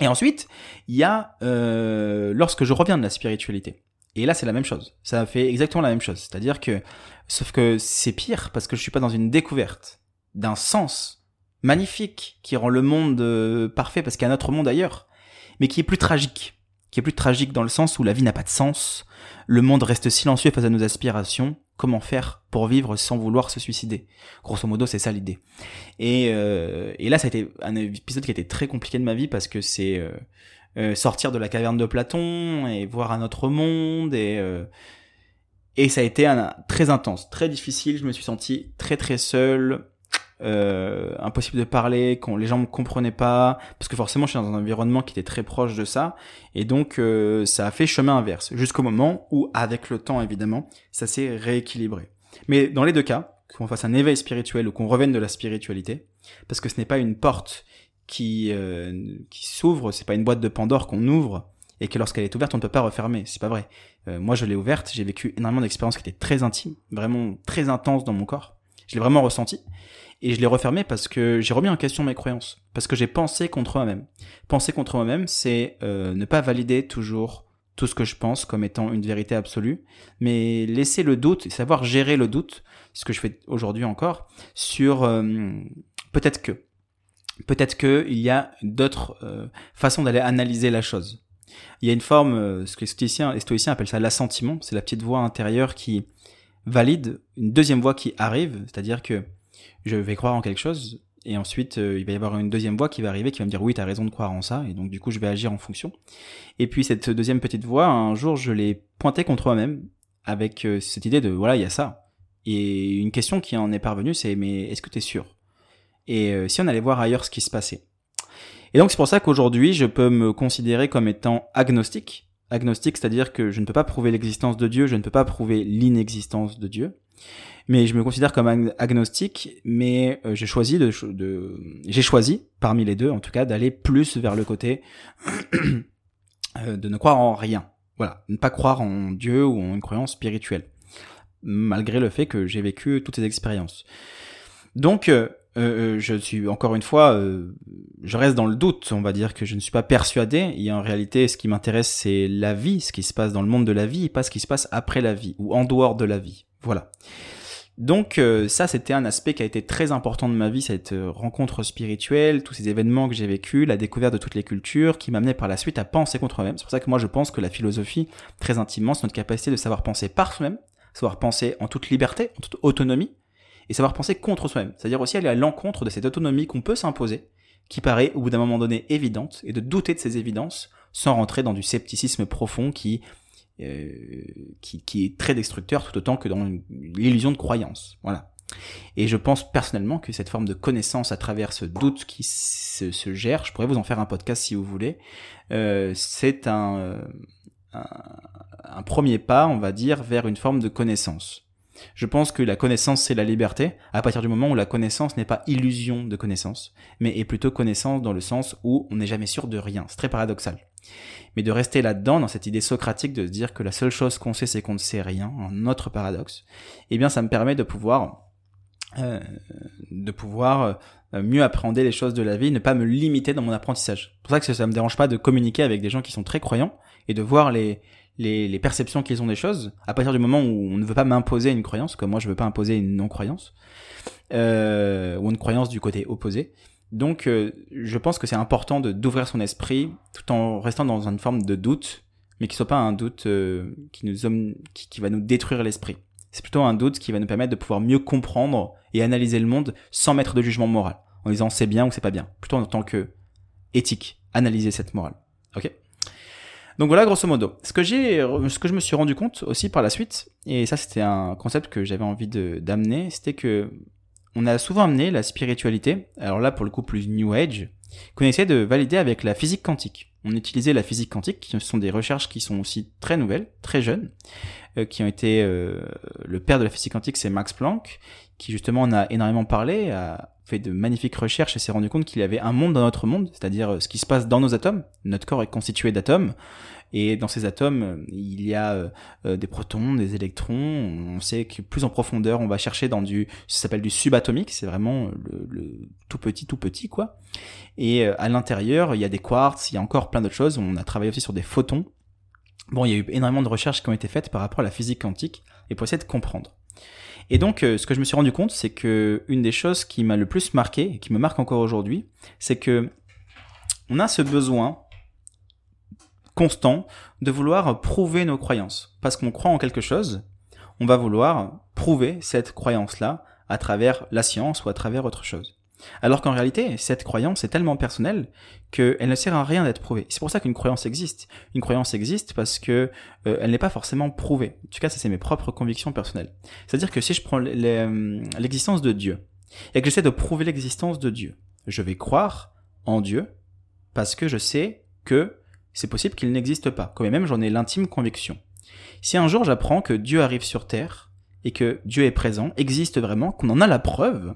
Et ensuite, il y a euh, lorsque je reviens de la spiritualité. Et là, c'est la même chose. Ça fait exactement la même chose. C'est-à-dire que, sauf que c'est pire parce que je suis pas dans une découverte d'un sens magnifique qui rend le monde euh, parfait parce qu'il y a un autre monde ailleurs, mais qui est plus tragique. Qui est plus tragique dans le sens où la vie n'a pas de sens, le monde reste silencieux face à nos aspirations. Comment faire pour vivre sans vouloir se suicider? Grosso modo, c'est ça l'idée. Et, euh, et là, ça a été un épisode qui a été très compliqué de ma vie parce que c'est euh, euh, sortir de la caverne de Platon et voir un autre monde et euh, et ça a été un, très intense, très difficile. Je me suis senti très très seul, euh, impossible de parler, quand les gens me comprenaient pas, parce que forcément je suis dans un environnement qui était très proche de ça, et donc euh, ça a fait chemin inverse, jusqu'au moment où, avec le temps évidemment, ça s'est rééquilibré. Mais dans les deux cas, qu'on fasse un éveil spirituel ou qu'on revienne de la spiritualité, parce que ce n'est pas une porte qui, euh, qui s'ouvre, c'est pas une boîte de Pandore qu'on ouvre et que lorsqu'elle est ouverte, on ne peut pas refermer. C'est pas vrai. Euh, moi, je l'ai ouverte, j'ai vécu énormément d'expériences qui étaient très intimes, vraiment très intenses dans mon corps. Je l'ai vraiment ressenti. Et je l'ai refermé parce que j'ai remis en question mes croyances. Parce que j'ai pensé contre moi-même. Penser contre moi-même, c'est euh, ne pas valider toujours tout ce que je pense comme étant une vérité absolue, mais laisser le doute, savoir gérer le doute, ce que je fais aujourd'hui encore, sur peut-être que peut-être qu'il y a d'autres euh, façons d'aller analyser la chose. Il y a une forme, euh, ce que les stoïciens, appellent ça l'assentiment, c'est la petite voix intérieure qui valide une deuxième voix qui arrive, c'est-à-dire que je vais croire en quelque chose, et ensuite euh, il va y avoir une deuxième voix qui va arriver qui va me dire oui, tu as raison de croire en ça, et donc du coup je vais agir en fonction. Et puis cette deuxième petite voix, un jour je l'ai pointée contre moi-même, avec cette idée de voilà, il y a ça. Et une question qui en est parvenue, c'est mais est-ce que tu es sûr? Et euh, si on allait voir ailleurs ce qui se passait. Et donc c'est pour ça qu'aujourd'hui je peux me considérer comme étant agnostique. Agnostique, c'est-à-dire que je ne peux pas prouver l'existence de Dieu, je ne peux pas prouver l'inexistence de Dieu. Mais je me considère comme agnostique, mais euh, j'ai choisi de, de j'ai choisi parmi les deux, en tout cas, d'aller plus vers le côté euh, de ne croire en rien. Voilà, ne pas croire en Dieu ou en une croyance spirituelle, malgré le fait que j'ai vécu toutes ces expériences. Donc, euh, euh, je suis encore une fois, euh, je reste dans le doute, on va dire que je ne suis pas persuadé, et en réalité, ce qui m'intéresse, c'est la vie, ce qui se passe dans le monde de la vie, et pas ce qui se passe après la vie, ou en dehors de la vie. Voilà. Donc euh, ça, c'était un aspect qui a été très important de ma vie, cette euh, rencontre spirituelle, tous ces événements que j'ai vécus, la découverte de toutes les cultures, qui m'amenaient par la suite à penser contre moi-même. C'est pour ça que moi, je pense que la philosophie, très intimement, c'est notre capacité de savoir penser par soi-même, savoir penser en toute liberté, en toute autonomie, et savoir penser contre soi-même. C'est-à-dire aussi aller à l'encontre de cette autonomie qu'on peut s'imposer, qui paraît au bout d'un moment donné évidente, et de douter de ces évidences sans rentrer dans du scepticisme profond qui, euh, qui, qui, est très destructeur tout autant que dans l'illusion de croyance. Voilà. Et je pense personnellement que cette forme de connaissance à travers ce doute qui se, se gère, je pourrais vous en faire un podcast si vous voulez, euh, c'est un, euh, un, un premier pas, on va dire, vers une forme de connaissance. Je pense que la connaissance, c'est la liberté, à partir du moment où la connaissance n'est pas illusion de connaissance, mais est plutôt connaissance dans le sens où on n'est jamais sûr de rien. C'est très paradoxal. Mais de rester là-dedans, dans cette idée socratique de se dire que la seule chose qu'on sait, c'est qu'on ne sait rien, un autre paradoxe, eh bien ça me permet de pouvoir euh, de pouvoir euh, mieux appréhender les choses de la vie, ne pas me limiter dans mon apprentissage. C'est pour ça que ça me dérange pas de communiquer avec des gens qui sont très croyants et de voir les, les, les perceptions qu'ils ont des choses, à partir du moment où on ne veut pas m'imposer une croyance, comme moi je veux pas imposer une non-croyance, euh, ou une croyance du côté opposé. Donc euh, je pense que c'est important d'ouvrir son esprit tout en restant dans une forme de doute, mais qui soit pas un doute euh, qui nous qui, qui va nous détruire l'esprit. C'est plutôt un doute qui va nous permettre de pouvoir mieux comprendre et analyser le monde sans mettre de jugement moral, en disant c'est bien ou c'est pas bien, plutôt en tant que éthique, analyser cette morale. Ok? Donc voilà, grosso modo. Ce que j'ai, ce que je me suis rendu compte aussi par la suite, et ça c'était un concept que j'avais envie de d'amener, c'était que on a souvent amené la spiritualité, alors là pour le coup plus New Age, qu'on essaie de valider avec la physique quantique. On utilisait la physique quantique, qui sont des recherches qui sont aussi très nouvelles, très jeunes, euh, qui ont été euh, le père de la physique quantique, c'est Max Planck, qui justement en a énormément parlé, a fait de magnifiques recherches et s'est rendu compte qu'il y avait un monde dans notre monde, c'est-à-dire euh, ce qui se passe dans nos atomes. Notre corps est constitué d'atomes, et dans ces atomes, il y a des protons, des électrons. On sait que plus en profondeur, on va chercher dans du, ça s'appelle du subatomique, c'est vraiment le, le, tout petit, tout petit, quoi. Et à l'intérieur, il y a des quartz, il y a encore plein d'autres choses. On a travaillé aussi sur des photons. Bon, il y a eu énormément de recherches qui ont été faites par rapport à la physique quantique et pour essayer de comprendre. Et donc, euh, ce que je me suis rendu compte, c'est que une des choses qui m'a le plus marqué et qui me marque encore aujourd'hui, c'est que on a ce besoin constant de vouloir prouver nos croyances. Parce qu'on croit en quelque chose, on va vouloir prouver cette croyance-là à travers la science ou à travers autre chose. Alors qu'en réalité, cette croyance est tellement personnelle qu'elle ne sert à rien d'être prouvée. C'est pour ça qu'une croyance existe. Une croyance existe parce que euh, elle n'est pas forcément prouvée. En tout cas, ça c'est mes propres convictions personnelles. C'est-à-dire que si je prends euh, l'existence de Dieu et que j'essaie de prouver l'existence de Dieu, je vais croire en Dieu parce que je sais que c'est possible qu'il n'existe pas. Quand même, j'en ai l'intime conviction. Si un jour j'apprends que Dieu arrive sur Terre et que Dieu est présent, existe vraiment, qu'on en a la preuve,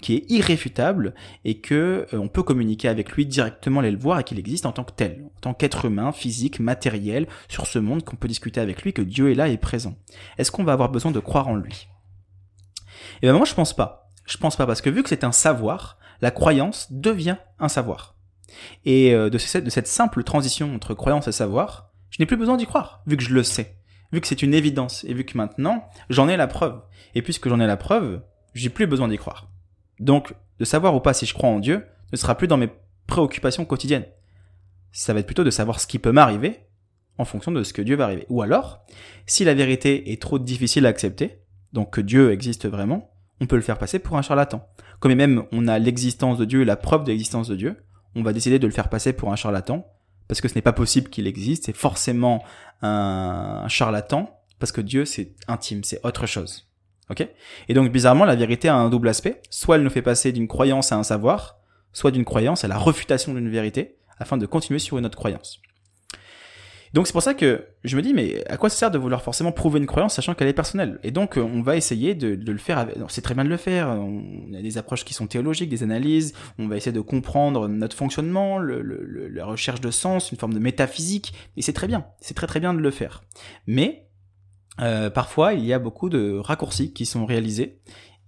qui est irréfutable et que euh, on peut communiquer avec lui directement, aller le voir et qu'il existe en tant que tel, en tant qu'être humain, physique, matériel, sur ce monde, qu'on peut discuter avec lui, que Dieu est là et présent. Est-ce qu'on va avoir besoin de croire en lui? Et ben moi je pense pas. Je pense pas parce que vu que c'est un savoir, la croyance devient un savoir. Et euh, de cette simple transition entre croyance et savoir, je n'ai plus besoin d'y croire, vu que je le sais vu que c'est une évidence et vu que maintenant j'en ai la preuve. Et puisque j'en ai la preuve, j'ai plus besoin d'y croire. Donc, de savoir ou pas si je crois en Dieu ne sera plus dans mes préoccupations quotidiennes. Ça va être plutôt de savoir ce qui peut m'arriver en fonction de ce que Dieu va arriver. Ou alors, si la vérité est trop difficile à accepter, donc que Dieu existe vraiment, on peut le faire passer pour un charlatan. Comme même on a l'existence de Dieu, la preuve de l'existence de Dieu, on va décider de le faire passer pour un charlatan parce que ce n'est pas possible qu'il existe, c'est forcément un charlatan, parce que Dieu c'est intime, c'est autre chose. Ok? Et donc bizarrement, la vérité a un double aspect. Soit elle nous fait passer d'une croyance à un savoir, soit d'une croyance à la refutation d'une vérité, afin de continuer sur une autre croyance. Donc c'est pour ça que je me dis, mais à quoi ça sert de vouloir forcément prouver une croyance sachant qu'elle est personnelle? Et donc euh, on va essayer de, le faire. C'est très bien de le faire. On a des approches qui sont théologiques, des analyses. On va essayer de comprendre notre fonctionnement, la recherche de sens, une forme de métaphysique. Et c'est très bien. C'est très très bien de le faire. Mais euh, parfois il y a beaucoup de raccourcis qui sont réalisés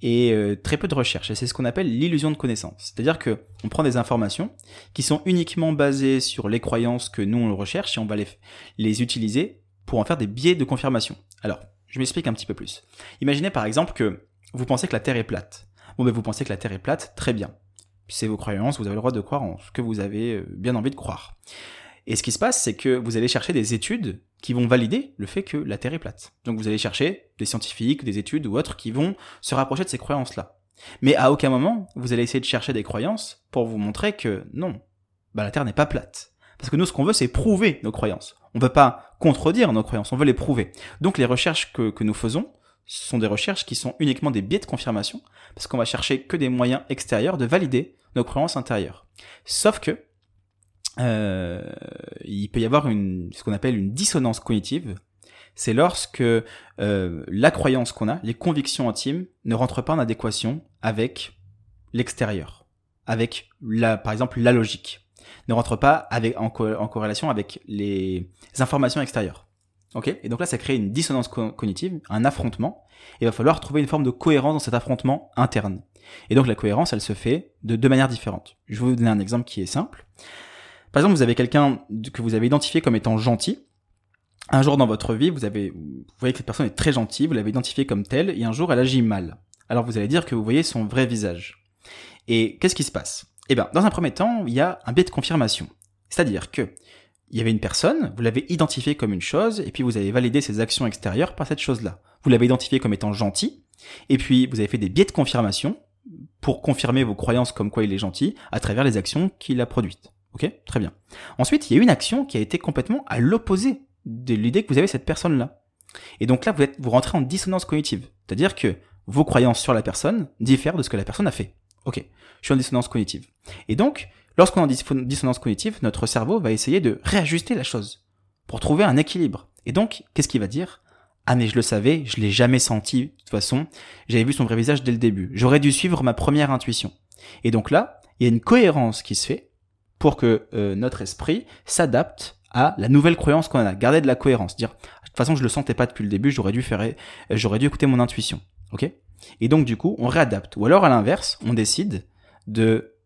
et euh, très peu de recherche. Et c'est ce qu'on appelle l'illusion de connaissance. C'est-à-dire que on prend des informations qui sont uniquement basées sur les croyances que nous on recherche et on va les, les utiliser pour en faire des biais de confirmation. Alors, je m'explique un petit peu plus. Imaginez par exemple que vous pensez que la Terre est plate. Bon, ben vous pensez que la Terre est plate, très bien. C'est vos croyances, vous avez le droit de croire en ce que vous avez euh, bien envie de croire. Et ce qui se passe, c'est que vous allez chercher des études qui vont valider le fait que la Terre est plate. Donc vous allez chercher des scientifiques, des études ou autres qui vont se rapprocher de ces croyances-là. Mais à aucun moment, vous allez essayer de chercher des croyances pour vous montrer que non, bah la Terre n'est pas plate. Parce que nous, ce qu'on veut, c'est prouver nos croyances. On ne veut pas contredire nos croyances, on veut les prouver. Donc les recherches que, que nous faisons sont des recherches qui sont uniquement des biais de confirmation, parce qu'on va chercher que des moyens extérieurs de valider nos croyances intérieures. Sauf que euh, il peut y avoir une, ce qu'on appelle une dissonance cognitive. C'est lorsque euh, la croyance qu'on a, les convictions intimes, ne rentrent pas en adéquation avec l'extérieur, avec la, par exemple la logique, ne rentrent pas avec, en, corrélation avec les informations extérieures. Ok? Et donc là, ça crée une dissonance cognitive, un affrontement. Et il va falloir trouver une forme de cohérence dans cet affrontement interne. Et donc la cohérence, elle se fait de deux manières différentes. Je vais vous donner un exemple qui est simple. Par exemple, vous avez quelqu'un que vous avez identifié comme étant gentil. Un jour dans votre vie, vous avez, vous voyez que cette personne est très gentille, vous l'avez identifié comme telle, et un jour elle agit mal. Alors vous allez dire que vous voyez son vrai visage. Et qu'est-ce qui se passe? Eh bien, dans un premier temps, il y a un biais de confirmation. C'est-à-dire que il y avait une personne, vous l'avez identifié comme une chose, et puis vous avez validé ses actions extérieures par cette chose-là. Vous l'avez identifié comme étant gentil, et puis vous avez fait des biais de confirmation pour confirmer vos croyances comme quoi il est gentil à travers les actions qu'il a produites. Ok, très bien. Ensuite, il y a une action qui a été complètement à l'opposé de l'idée que vous avez cette personne-là. Et donc là, vous, êtes, vous rentrez en dissonance cognitive. C'est-à-dire que vos croyances sur la personne diffèrent de ce que la personne a fait. Ok, je suis en dissonance cognitive. Et donc, lorsqu'on est en dissonance cognitive, notre cerveau va essayer de réajuster la chose pour trouver un équilibre. Et donc, qu'est-ce qu'il va dire? Ah mais je le savais, je l'ai jamais senti. De toute façon, j'avais vu son vrai visage dès le début. J'aurais dû suivre ma première intuition. Et donc là, il y a une cohérence qui se fait pour que euh, notre esprit s'adapte à la nouvelle croyance qu'on a, garder de la cohérence, dire de toute façon je le sentais pas depuis le début, j'aurais dû faire j'aurais dû écouter mon intuition. OK? Et donc du coup, on réadapte ou alors à l'inverse, on décide de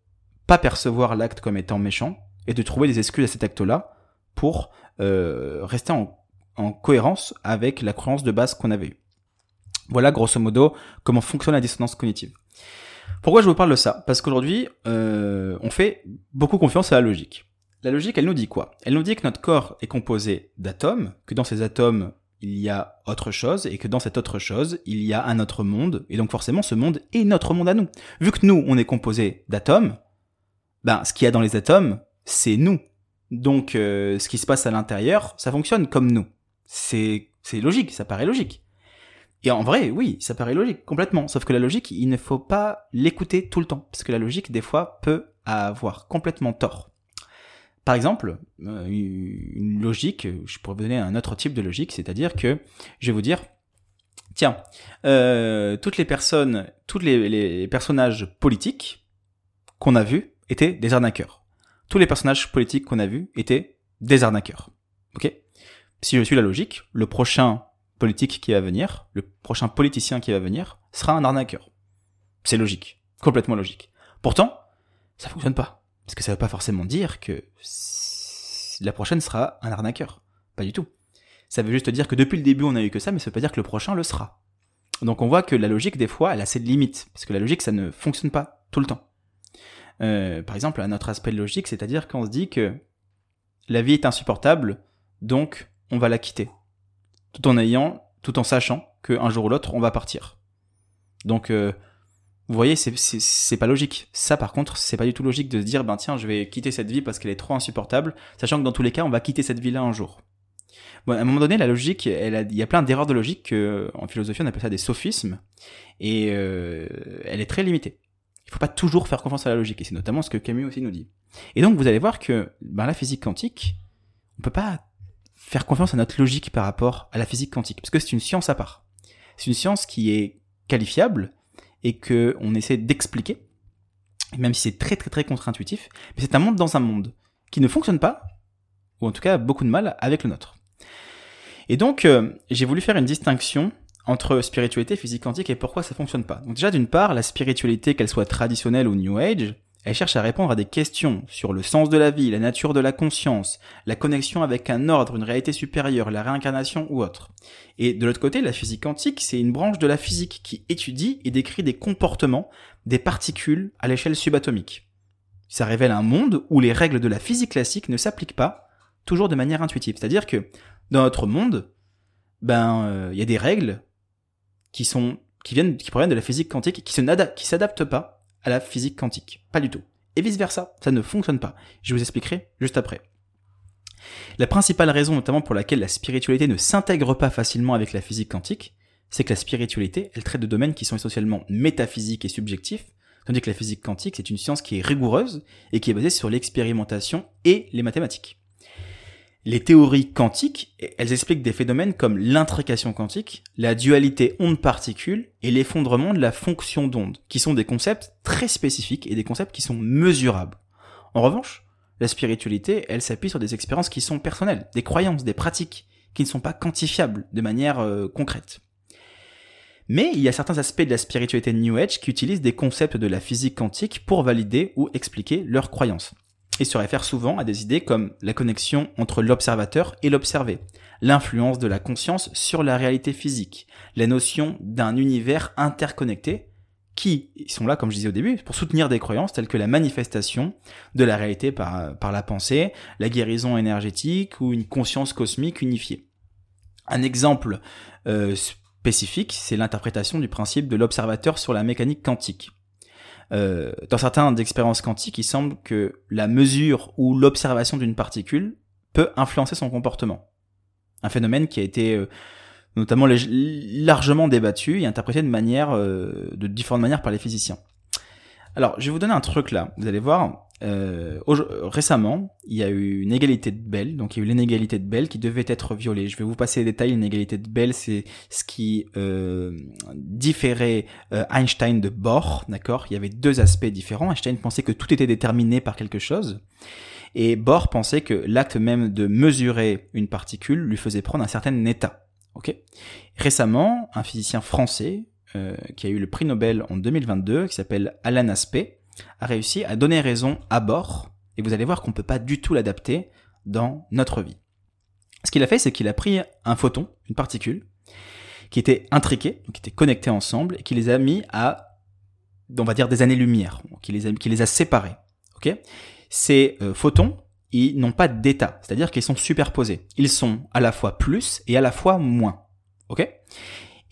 pas percevoir l'acte comme étant méchant et de trouver des excuses à cet acte-là pour euh, rester en, en cohérence avec la croyance de base qu'on avait eue. Voilà grosso modo comment fonctionne la dissonance cognitive. Pourquoi je vous parle de ça? Parce qu'aujourd'hui, euh, on fait beaucoup confiance à la logique. La logique, elle nous dit quoi? Elle nous dit que notre corps est composé d'atomes, que dans ces atomes, il y a autre chose, et que dans cette autre chose, il y a un autre monde, et donc forcément, ce monde est notre monde à nous. Vu que nous, on est composé d'atomes, ben, ce qu'il y a dans les atomes, c'est nous. Donc, euh, ce qui se passe à l'intérieur, ça fonctionne comme nous. C'est, c'est logique, ça paraît logique. Et en vrai, oui, ça paraît logique, complètement. Sauf que la logique, il ne faut pas l'écouter tout le temps. Parce que la logique, des fois, peut avoir complètement tort. Par exemple, euh, une logique, je pourrais vous donner un autre type de logique, c'est-à-dire que je vais vous dire, tiens, euh, toutes les personnes, tous les, les personnages politiques qu'on a vus étaient des arnaqueurs. Tous les personnages politiques qu'on a vus étaient des arnaqueurs. Ok? Si je suis la logique, le prochain politique qui va venir, le prochain politicien qui va venir, sera un arnaqueur. C'est logique, complètement logique. Pourtant, ça fonctionne pas. Parce que ça veut pas forcément dire que la prochaine sera un arnaqueur. Pas du tout. Ça veut juste dire que depuis le début on a eu que ça, mais ça veut pas dire que le prochain le sera. Donc on voit que la logique des fois elle a ses limites, parce que la logique ça ne fonctionne pas tout le temps. Euh, par exemple, un autre aspect logique, c'est-à-dire qu'on se dit que la vie est insupportable, donc on va la quitter tout en ayant, tout en sachant qu'un jour ou l'autre, on va partir. Donc, euh, vous voyez, c'est pas logique. Ça, par contre, c'est pas du tout logique de se dire, ben tiens, je vais quitter cette vie parce qu'elle est trop insupportable, sachant que dans tous les cas, on va quitter cette vie-là un jour. Bon, à un moment donné, la logique, il y a plein d'erreurs de logique en philosophie, on appelle ça des sophismes, et euh, elle est très limitée. Il faut pas toujours faire confiance à la logique, et c'est notamment ce que Camus aussi nous dit. Et donc, vous allez voir que ben, la physique quantique, on peut pas faire confiance à notre logique par rapport à la physique quantique, parce que c'est une science à part. C'est une science qui est qualifiable et que on essaie d'expliquer, même si c'est très très très contre-intuitif, mais c'est un monde dans un monde qui ne fonctionne pas, ou en tout cas beaucoup de mal avec le nôtre. Et donc, euh, j'ai voulu faire une distinction entre spiritualité, physique quantique et pourquoi ça fonctionne pas. Donc déjà d'une part, la spiritualité, qu'elle soit traditionnelle ou New Age, elle cherche à répondre à des questions sur le sens de la vie, la nature de la conscience, la connexion avec un ordre, une réalité supérieure, la réincarnation ou autre. Et de l'autre côté, la physique quantique, c'est une branche de la physique qui étudie et décrit des comportements des particules à l'échelle subatomique. Ça révèle un monde où les règles de la physique classique ne s'appliquent pas toujours de manière intuitive. C'est-à-dire que dans notre monde, ben euh, il y a des règles qui sont qui viennent qui proviennent de la physique quantique qui se qui s'adaptent pas à la physique quantique. Pas du tout. Et vice-versa, ça ne fonctionne pas. Je vous expliquerai juste après. La principale raison notamment pour laquelle la spiritualité ne s'intègre pas facilement avec la physique quantique, c'est que la spiritualité, elle traite de domaines qui sont essentiellement métaphysiques et subjectifs, tandis que la physique quantique, c'est une science qui est rigoureuse et qui est basée sur l'expérimentation et les mathématiques. Les théories quantiques, elles expliquent des phénomènes comme l'intrication quantique, la dualité onde-particule et l'effondrement de la fonction d'onde, qui sont des concepts très spécifiques et des concepts qui sont mesurables. En revanche, la spiritualité, elle s'appuie sur des expériences qui sont personnelles, des croyances, des pratiques, qui ne sont pas quantifiables de manière euh, concrète. Mais il y a certains aspects de la spiritualité New Age qui utilisent des concepts de la physique quantique pour valider ou expliquer leurs croyances et se réfère souvent à des idées comme la connexion entre l'observateur et l'observé, l'influence de la conscience sur la réalité physique, la notion d'un univers interconnecté, qui sont là, comme je disais au début, pour soutenir des croyances telles que la manifestation de la réalité par, par la pensée, la guérison énergétique ou une conscience cosmique unifiée. Un exemple euh, spécifique, c'est l'interprétation du principe de l'observateur sur la mécanique quantique. Euh, dans certaines expériences quantiques, il semble que la mesure ou l'observation d'une particule peut influencer son comportement. Un phénomène qui a été euh, notamment largement débattu et interprété de manière, euh, de différentes manières par les physiciens. Alors, je vais vous donner un truc là. Vous allez voir, euh, récemment, il y a eu une égalité de Bell, donc il y a eu l'inégalité de Bell qui devait être violée. Je vais vous passer les détails. L'inégalité de Bell, c'est ce qui euh, différait euh, Einstein de Bohr, d'accord? Il y avait deux aspects différents. Einstein pensait que tout était déterminé par quelque chose, et Bohr pensait que l'acte même de mesurer une particule lui faisait prendre un certain état. Ok? Récemment, un physicien français euh, qui a eu le prix Nobel en 2022, qui s'appelle Alan Aspect, a réussi à donner raison à bord, et vous allez voir qu'on ne peut pas du tout l'adapter dans notre vie. Ce qu'il a fait, c'est qu'il a pris un photon, une particule, qui était intriquée, qui était connectés ensemble, et qui les a mis à, on va dire, des années-lumière, qui les a, qui les a séparés. Ok? Ces euh, photons, ils n'ont pas d'état, c'est-à-dire qu'ils sont superposés. Ils sont à la fois plus et à la fois moins. Ok?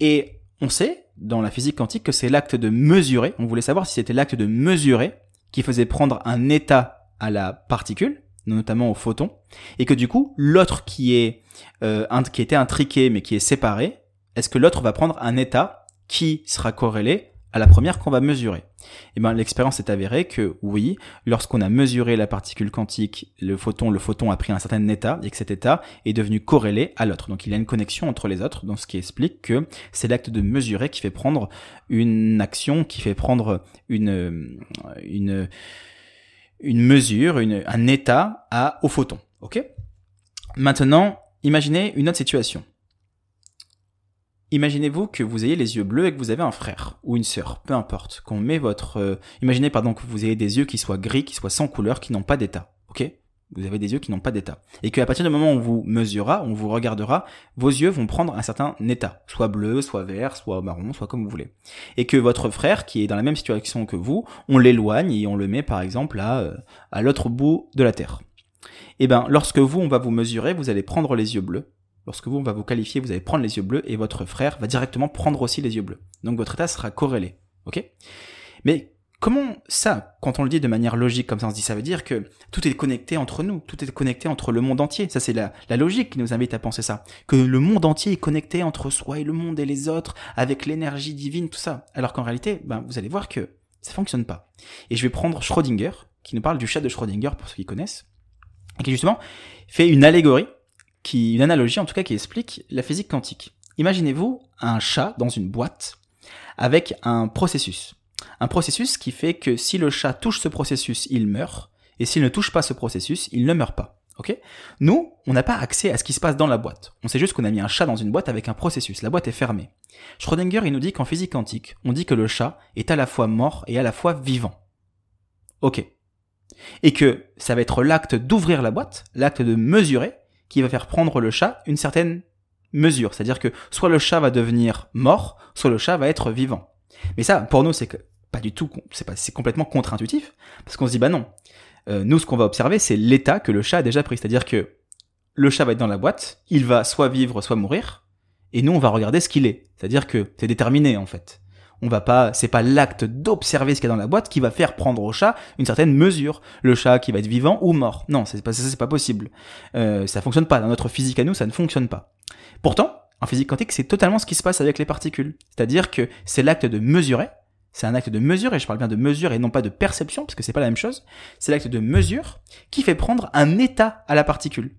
Et on sait dans la physique quantique que c'est l'acte de mesurer. On voulait savoir si c'était l'acte de mesurer qui faisait prendre un état à la particule, notamment au photon, et que du coup, l'autre qui est euh, qui était intriqué mais qui est séparé, est-ce que l'autre va prendre un état qui sera corrélé à la première qu'on va mesurer. Et eh ben l'expérience est avérée que oui, lorsqu'on a mesuré la particule quantique, le photon, le photon a pris un certain état et que cet état est devenu corrélé à l'autre. Donc il y a une connexion entre les autres, donc ce qui explique que c'est l'acte de mesurer qui fait prendre une action, qui fait prendre une une mesure, un état à au photon. Ok? Maintenant, imaginez une autre situation. Imaginez-vous que vous ayez les yeux bleus et que vous avez un frère ou une sœur, peu importe. Qu'on met votre, euh, imaginez pardon que vous ayez des yeux qui soient gris, qui soient sans couleur, qui n'ont pas d'état. Ok? Vous avez des yeux qui n'ont pas d'état. Et qu'à partir du moment où on vous mesurera, on vous regardera, vos yeux vont prendre un certain état, soit bleu, soit vert, soit marron, soit comme vous voulez. Et que votre frère, qui est dans la même situation que vous, on l'éloigne et on le met par exemple à, euh, à l'autre bout de la terre. Et eh ben, lorsque vous, on va vous mesurer, vous allez prendre les yeux bleus Lorsque vous, on va vous qualifier, vous allez prendre les yeux bleus et votre frère va directement prendre aussi les yeux bleus. Donc votre état sera corrélé. Ok? Mais comment ça, quand on le dit de manière logique comme ça, on se dit ça veut dire que tout est connecté entre nous, tout est connecté entre le monde entier. Ça c'est la, la logique qui nous invite à penser ça. Que le monde entier est connecté entre soi et le monde et les autres, avec l'énergie divine, tout ça. Alors qu'en réalité, ben, vous allez voir que ça fonctionne pas. Et je vais prendre Schrödinger, qui nous parle du chat de Schrödinger pour ceux qui connaissent, et qui justement fait une allégorie une analogie en tout cas qui explique la physique quantique. Imaginez-vous un chat dans une boîte avec un processus. Un processus qui fait que si le chat touche ce processus, il meurt, et s'il ne touche pas ce processus, il ne meurt pas. Ok? Nous, on n'a pas accès à ce qui se passe dans la boîte. On sait juste qu'on a mis un chat dans une boîte avec un processus. La boîte est fermée. Schrödinger, il nous dit qu'en physique quantique, on dit que le chat est à la fois mort et à la fois vivant. Ok. Et que ça va être l'acte d'ouvrir la boîte, l'acte de mesurer, qui va faire prendre le chat une certaine mesure. C'est-à-dire que soit le chat va devenir mort, soit le chat va être vivant. Mais ça, pour nous, c'est pas du tout, c'est complètement contre-intuitif, parce qu'on se dit bah non. Euh, nous, ce qu'on va observer, c'est l'état que le chat a déjà pris. C'est-à-dire que le chat va être dans la boîte, il va soit vivre, soit mourir, et nous, on va regarder ce qu'il est. C'est-à-dire que c'est déterminé en fait. On va pas, c'est pas l'acte d'observer ce qu'il y a dans la boîte qui va faire prendre au chat une certaine mesure. Le chat qui va être vivant ou mort. Non, c'est pas, c'est pas possible. Euh, ça fonctionne pas. Dans notre physique à nous, ça ne fonctionne pas. Pourtant, en physique quantique, c'est totalement ce qui se passe avec les particules. C'est-à-dire que c'est l'acte de mesurer. C'est un acte de mesure, et je parle bien de mesure et non pas de perception, parce que c'est pas la même chose. C'est l'acte de mesure qui fait prendre un état à la particule.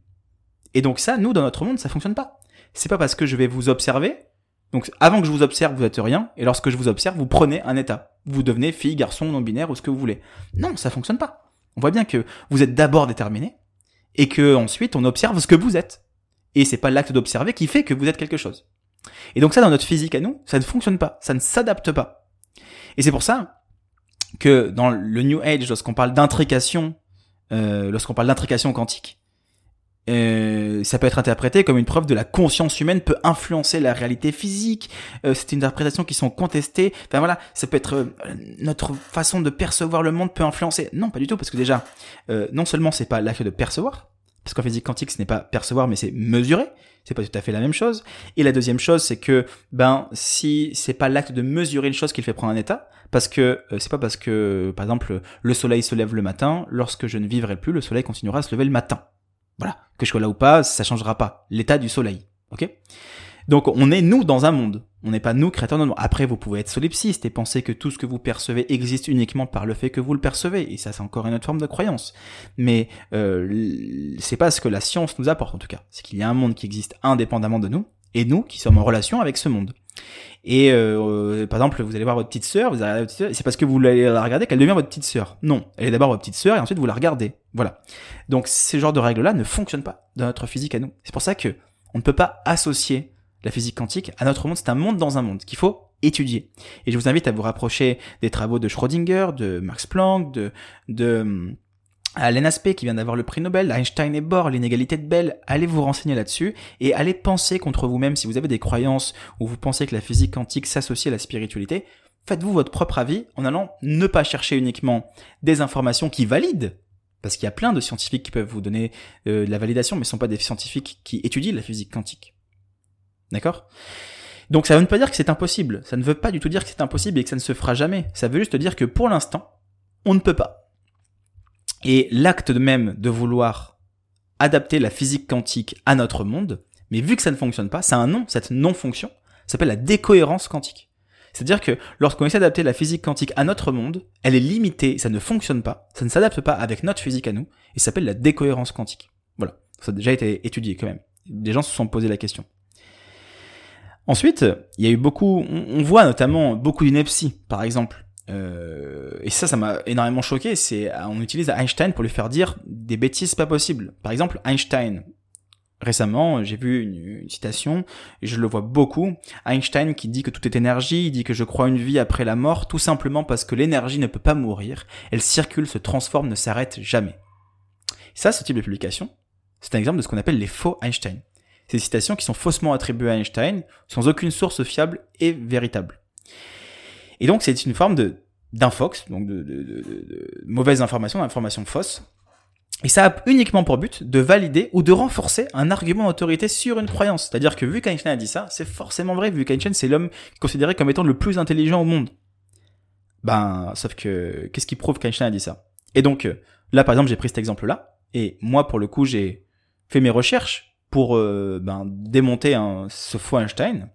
Et donc ça, nous, dans notre monde, ça fonctionne pas. C'est pas parce que je vais vous observer, donc avant que je vous observe, vous êtes rien, et lorsque je vous observe, vous prenez un état. Vous devenez fille, garçon, non-binaire ou ce que vous voulez. Non, ça fonctionne pas. On voit bien que vous êtes d'abord déterminé, et que ensuite on observe ce que vous êtes. Et c'est pas l'acte d'observer qui fait que vous êtes quelque chose. Et donc ça, dans notre physique à nous, ça ne fonctionne pas, ça ne s'adapte pas. Et c'est pour ça que dans le New Age, lorsqu'on parle d'intrication, euh, lorsqu'on parle d'intrication quantique, euh, ça peut être interprété comme une preuve de la conscience humaine peut influencer la réalité physique. Euh, c'est une interprétation qui sont contestées. Enfin voilà, ça peut être euh, notre façon de percevoir le monde peut influencer. Non, pas du tout, parce que déjà, euh, non seulement c'est pas l'acte de percevoir, parce qu'en physique quantique, ce n'est pas percevoir, mais c'est mesurer. C'est pas tout à fait la même chose. Et la deuxième chose, c'est que, ben, si c'est pas l'acte de mesurer une chose qui le fait prendre un état, parce que euh, c'est pas parce que, par exemple, le soleil se lève le matin, lorsque je ne vivrai plus, le soleil continuera à se lever le matin. Voilà. Que je sois là ou pas, ça changera pas. L'état du soleil. Ok? Donc on est nous dans un monde. On n'est pas nous créateurs de monde. Après, vous pouvez être solipsiste et penser que tout ce que vous percevez existe uniquement par le fait que vous le percevez. Et ça, c'est encore une autre forme de croyance. Mais euh, c'est pas ce que la science nous apporte en tout cas. C'est qu'il y a un monde qui existe indépendamment de nous et nous qui sommes en relation avec ce monde. Et euh, par exemple, vous allez voir votre petite sœur, vous allez votre c'est parce que vous allez la regarder qu'elle devient votre petite sœur. Non, elle est d'abord votre petite sœur et ensuite vous la regardez. Voilà. Donc ces genres de règles-là ne fonctionnent pas dans notre physique à nous. C'est pour ça que on ne peut pas associer la physique quantique à notre monde. C'est un monde dans un monde qu'il faut étudier. Et je vous invite à vous rapprocher des travaux de Schrödinger, de Max Planck, de, de Alain Aspect qui vient d'avoir le prix Nobel, Einstein et Bohr, l'inégalité de Bell, allez vous renseigner là-dessus et allez penser contre vous-même si vous avez des croyances ou vous pensez que la physique quantique s'associe à la spiritualité. Faites-vous votre propre avis en allant ne pas chercher uniquement des informations qui valident, parce qu'il y a plein de scientifiques qui peuvent vous donner euh, la validation, mais ce ne sont pas des scientifiques qui étudient la physique quantique. D'accord? Donc ça ne veut pas dire que c'est impossible. Ça ne veut pas du tout dire que c'est impossible et que ça ne se fera jamais. Ça veut juste dire que pour l'instant, on ne peut pas. Et l'acte même de vouloir adapter la physique quantique à notre monde, mais vu que ça ne fonctionne pas, c'est un nom, cette non-fonction, s'appelle la décohérence quantique. C'est-à-dire que lorsqu'on essaie d'adapter la physique quantique à notre monde, elle est limitée, ça ne fonctionne pas, ça ne s'adapte pas avec notre physique à nous, et ça s'appelle la décohérence quantique. Voilà, ça a déjà été étudié quand même. Des gens se sont posé la question. Ensuite, il y a eu beaucoup, on, voit notamment beaucoup d'ineptie, par exemple. Euh, et ça, ça m'a énormément choqué. C'est, on utilise Einstein pour lui faire dire des bêtises pas possibles. Par exemple, Einstein. Récemment, j'ai vu une, citation, et je le vois beaucoup. Einstein qui dit que tout est énergie, il dit que je crois une vie après la mort, tout simplement parce que l'énergie ne peut pas mourir. Elle circule, se transforme, ne s'arrête jamais. Ça, ce type de publication, c'est un exemple de ce qu'on appelle les faux Einstein. Ces citations qui sont faussement attribuées à Einstein, sans aucune source fiable et véritable. Et donc c'est une forme de d'infox, donc de, de, de, de mauvaise information, d'information fausse. Et ça a uniquement pour but de valider ou de renforcer un argument d'autorité sur une croyance. C'est-à-dire que vu qu'Einstein a dit ça, c'est forcément vrai, vu qu'Einstein c'est l'homme considéré comme étant le plus intelligent au monde. Ben, sauf que, qu'est-ce qui prouve qu'Einstein a dit ça? Et donc, là par exemple, j'ai pris cet exemple-là, et moi pour le coup, j'ai fait mes recherches pour euh, ben, démonter ce faux Einstein.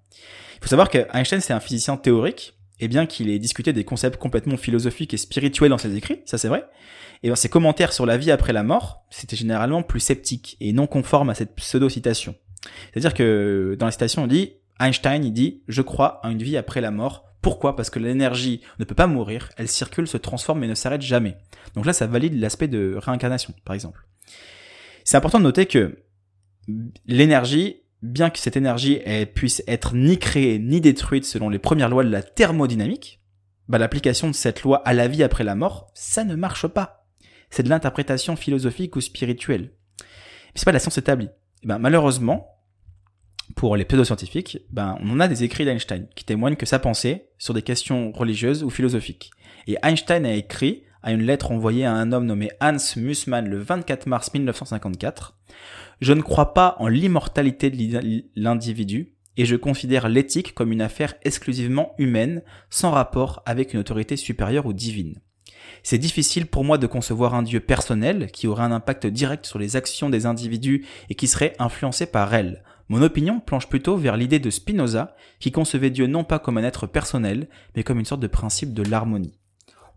Il faut savoir que Einstein c'est un physicien théorique, et bien qu'il ait discuté des concepts complètement philosophiques et spirituels dans ses écrits, ça c'est vrai, et dans ses commentaires sur la vie après la mort, c'était généralement plus sceptique et non conforme à cette pseudo-citation. C'est-à-dire que dans la citation on dit, Einstein il dit, je crois à une vie après la mort, pourquoi? Parce que l'énergie ne peut pas mourir, elle circule, se transforme et ne s'arrête jamais. Donc là, ça valide l'aspect de réincarnation, par exemple. C'est important de noter que l'énergie, bien que cette énergie puisse être ni créée ni détruite selon les premières lois de la thermodynamique, bah, l'application de cette loi à la vie après la mort, ça ne marche pas. C'est de l'interprétation philosophique ou spirituelle. C'est pas de la science établie. Et ben, malheureusement, pour les pseudo-scientifiques, ben, on a des écrits d'Einstein qui témoignent que sa pensée sur des questions religieuses ou philosophiques. Et Einstein a écrit à une lettre envoyée à un homme nommé Hans Mussmann le 24 mars 1954 Je ne crois pas en l'immortalité de l'individu et je considère l'éthique comme une affaire exclusivement humaine, sans rapport avec une autorité supérieure ou divine. C'est difficile pour moi de concevoir un Dieu personnel qui aurait un impact direct sur les actions des individus et qui serait influencé par elles. Mon opinion planche plutôt vers l'idée de Spinoza qui concevait Dieu non pas comme un être personnel, mais comme une sorte de principe de l'harmonie.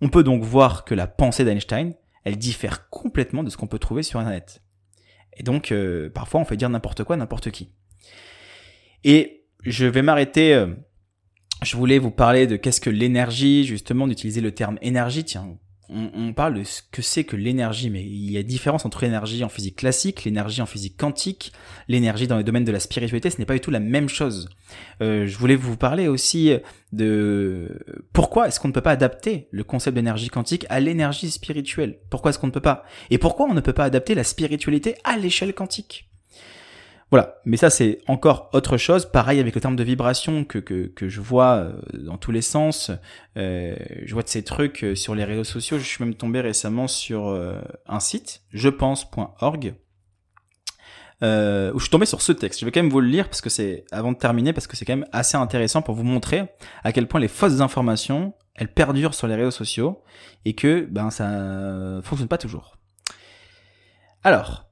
On peut donc voir que la pensée d'Einstein, elle diffère complètement de ce qu'on peut trouver sur Internet. Et donc, euh, parfois, on fait dire n'importe quoi, n'importe qui. Et je vais m'arrêter. Euh, je voulais vous parler de qu'est-ce que l'énergie, justement, d'utiliser le terme énergie. Tiens, on, parle de ce que c'est que l'énergie, mais il y a différence entre l'énergie en physique classique, l'énergie en physique quantique, l'énergie dans le domaine de la spiritualité, ce n'est pas du tout la même chose. Euh, je voulais vous parler aussi de pourquoi est-ce qu'on ne peut pas adapter le concept d'énergie quantique à l'énergie spirituelle? Pourquoi est-ce qu'on ne peut pas? Et pourquoi on ne peut pas adapter la spiritualité à l'échelle quantique? Voilà, mais ça c'est encore autre chose. Pareil avec le terme de vibration que, que, que je vois euh, dans tous les sens. Euh, je vois de ces trucs euh, sur les réseaux sociaux. Je suis même tombé récemment sur un site, jepense.org, euh, où je suis tombé sur ce texte. Je vais quand même vous le lire parce que c'est avant de terminer parce que c'est quand même assez intéressant pour vous montrer à quel point les fausses informations elles perdurent sur les réseaux sociaux et que ben ça fonctionne pas toujours. Alors,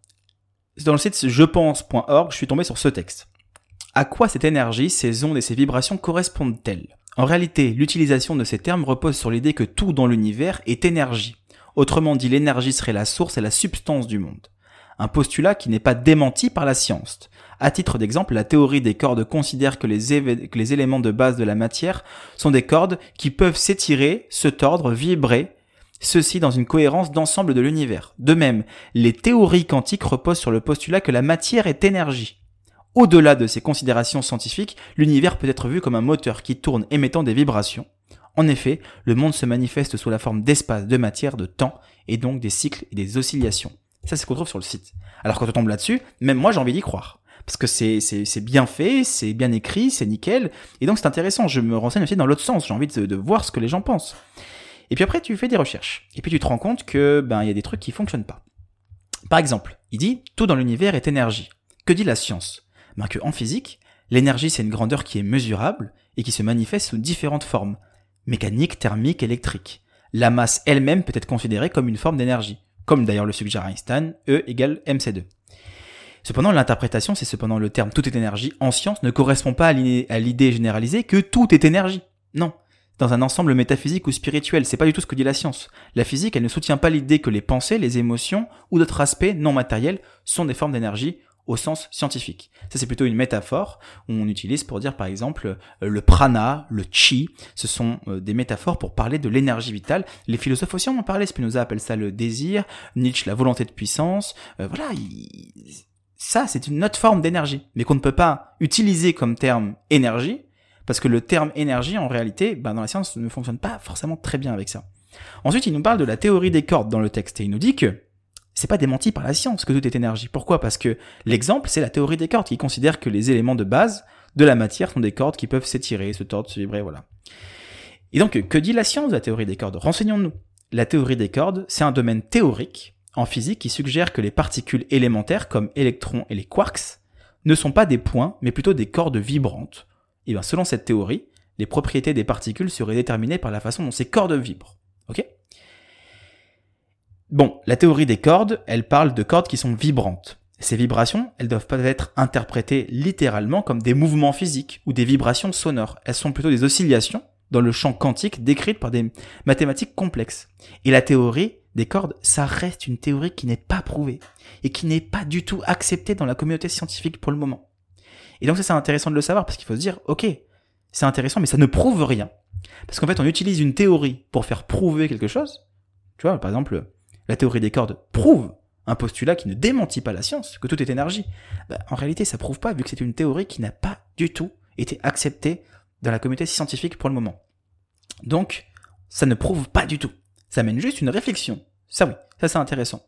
dans le site jepense.org, je suis tombé sur ce texte. À quoi cette énergie, ces ondes et ces vibrations correspondent-elles? En réalité, l'utilisation de ces termes repose sur l'idée que tout dans l'univers est énergie. Autrement dit, l'énergie serait la source et la substance du monde. Un postulat qui n'est pas démenti par la science. À titre d'exemple, la théorie des cordes considère que les, que les éléments de base de la matière sont des cordes qui peuvent s'étirer, se tordre, vibrer, ceci dans une cohérence d'ensemble de l'univers. De même, les théories quantiques reposent sur le postulat que la matière est énergie. Au-delà de ces considérations scientifiques, l'univers peut être vu comme un moteur qui tourne émettant des vibrations. En effet, le monde se manifeste sous la forme d'espace, de matière, de temps, et donc des cycles et des oscillations. Ça, c'est ce qu'on trouve sur le site. Alors quand on tombe là-dessus, même moi j'ai envie d'y croire. Parce que c'est, bien fait, c'est bien écrit, c'est nickel. Et donc c'est intéressant. Je me renseigne aussi dans l'autre sens. J'ai envie de voir ce que les gens pensent. Et puis après, tu fais des recherches. Et puis tu te rends compte que, ben, il y a des trucs qui fonctionnent pas. Par exemple, il dit, tout dans l'univers est énergie. Que dit la science? Ben, que en physique, l'énergie c'est une grandeur qui est mesurable et qui se manifeste sous différentes formes. Mécanique, thermique, électrique. La masse elle-même peut être considérée comme une forme d'énergie. Comme d'ailleurs le suggère Einstein, E égale mc2. Cependant, l'interprétation, c'est cependant le terme tout est énergie en science ne correspond pas à l'idée généralisée que tout est énergie. Non dans un ensemble métaphysique ou spirituel. C'est pas du tout ce que dit la science. La physique, elle ne soutient pas l'idée que les pensées, les émotions ou d'autres aspects non matériels sont des formes d'énergie au sens scientifique. Ça, c'est plutôt une métaphore on utilise pour dire, par exemple, le prana, le chi. Ce sont euh, des métaphores pour parler de l'énergie vitale. Les philosophes aussi en ont parlé. Spinoza appelle ça le désir, Nietzsche la volonté de puissance. Euh, voilà, ça, c'est une autre forme d'énergie, mais qu'on ne peut pas utiliser comme terme énergie parce que le terme énergie, en réalité, ben, dans la science, ne fonctionne pas forcément très bien avec ça. Ensuite, il nous parle de la théorie des cordes dans le texte, et il nous dit que c'est pas démenti par la science que tout est énergie. Pourquoi? Parce que l'exemple, c'est la théorie des cordes, qui considère que les éléments de base de la matière sont des cordes qui peuvent s'étirer, se tordre, se vibrer, voilà. Et donc, que dit la science de la théorie des cordes? Renseignons-nous. La théorie des cordes, c'est un domaine théorique en physique qui suggère que les particules élémentaires, comme électrons et les quarks, ne sont pas des points, mais plutôt des cordes vibrantes, et bien selon cette théorie, les propriétés des particules seraient déterminées par la façon dont ces cordes vibrent. Ok? Bon, la théorie des cordes, elle parle de cordes qui sont vibrantes. Ces vibrations, elles doivent pas être interprétées littéralement comme des mouvements physiques ou des vibrations sonores. Elles sont plutôt des oscillations dans le champ quantique décrites par des mathématiques complexes. Et la théorie des cordes, ça reste une théorie qui n'est pas prouvée et qui n'est pas du tout acceptée dans la communauté scientifique pour le moment. Et donc ça c'est intéressant de le savoir parce qu'il faut se dire, ok, c'est intéressant, mais ça ne prouve rien. Parce qu'en fait, on utilise une théorie pour faire prouver quelque chose. Tu vois, par exemple, la théorie des cordes prouve un postulat qui ne démentit pas la science, que tout est énergie, bah, en réalité ça prouve pas vu que c'est une théorie qui n'a pas du tout été acceptée dans la communauté scientifique pour le moment. Donc, ça ne prouve pas du tout. Ça mène juste une réflexion. Ça oui, ça c'est intéressant.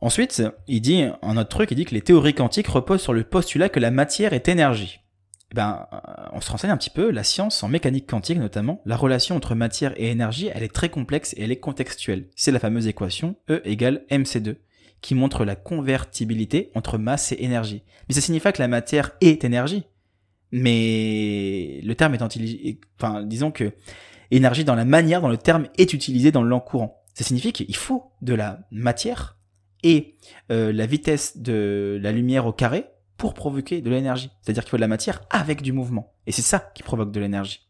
Ensuite, il dit un autre truc, il dit que les théories quantiques reposent sur le postulat que la matière est énergie. Eh ben, euh, on se renseigne un petit peu, la science en mécanique quantique notamment, la relation entre matière et énergie, elle est très complexe et elle est contextuelle. C'est la fameuse équation E égale mc2 qui montre la convertibilité entre masse et énergie. Mais ça signifie pas que la matière est énergie. Mais le terme est enfin, disons que énergie dans la manière dont le terme est utilisé dans le courant. Ça signifie qu'il faut de la matière et euh, la vitesse de la lumière au carré pour provoquer de l'énergie. C'est-à-dire qu'il faut de la matière avec du mouvement. Et c'est ça qui provoque de l'énergie.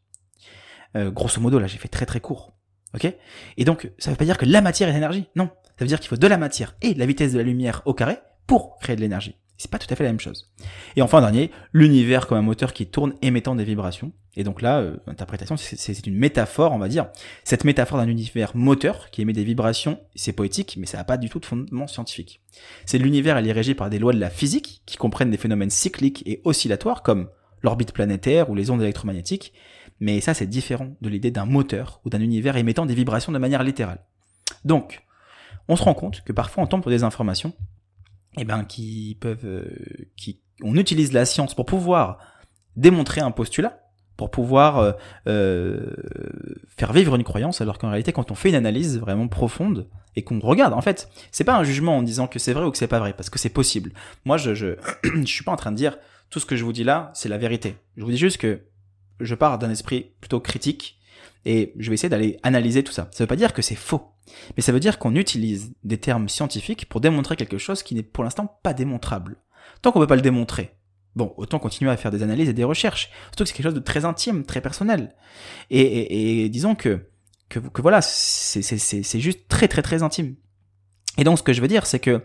Euh, grosso modo, là, j'ai fait très très court. Ok? Et donc, ça veut pas dire que la matière est énergie. Non. Ça veut dire qu'il faut de la matière et la vitesse de la lumière au carré pour créer de l'énergie. C'est pas tout à fait la même chose. Et enfin, dernier, l'univers comme un moteur qui tourne émettant des vibrations. Et donc là, euh, l'interprétation, c'est une métaphore, on va dire. Cette métaphore d'un univers moteur qui émet des vibrations, c'est poétique, mais ça n'a pas du tout de fondement scientifique. C'est l'univers, elle est régi par des lois de la physique qui comprennent des phénomènes cycliques et oscillatoires comme l'orbite planétaire ou les ondes électromagnétiques. Mais ça, c'est différent de l'idée d'un moteur ou d'un univers émettant des vibrations de manière littérale. Donc, on se rend compte que parfois on tombe pour des informations eh ben, qui peuvent, euh, qui, on utilise la science pour pouvoir démontrer un postulat, pour pouvoir euh, euh, faire vivre une croyance, alors qu'en réalité, quand on fait une analyse vraiment profonde et qu'on regarde, en fait, c'est pas un jugement en disant que c'est vrai ou que c'est pas vrai, parce que c'est possible. Moi, je, je, je suis pas en train de dire tout ce que je vous dis là, c'est la vérité. Je vous dis juste que je pars d'un esprit plutôt critique et je vais essayer d'aller analyser tout ça. Ça veut pas dire que c'est faux. Mais ça veut dire qu'on utilise des termes scientifiques pour démontrer quelque chose qui n'est pour l'instant pas démontrable. Tant qu'on peut pas le démontrer, bon, autant continuer à faire des analyses et des recherches. Surtout que c'est quelque chose de très intime, très personnel. Et, disons que, que, que voilà, c'est juste très très très intime. Et donc ce que je veux dire, c'est que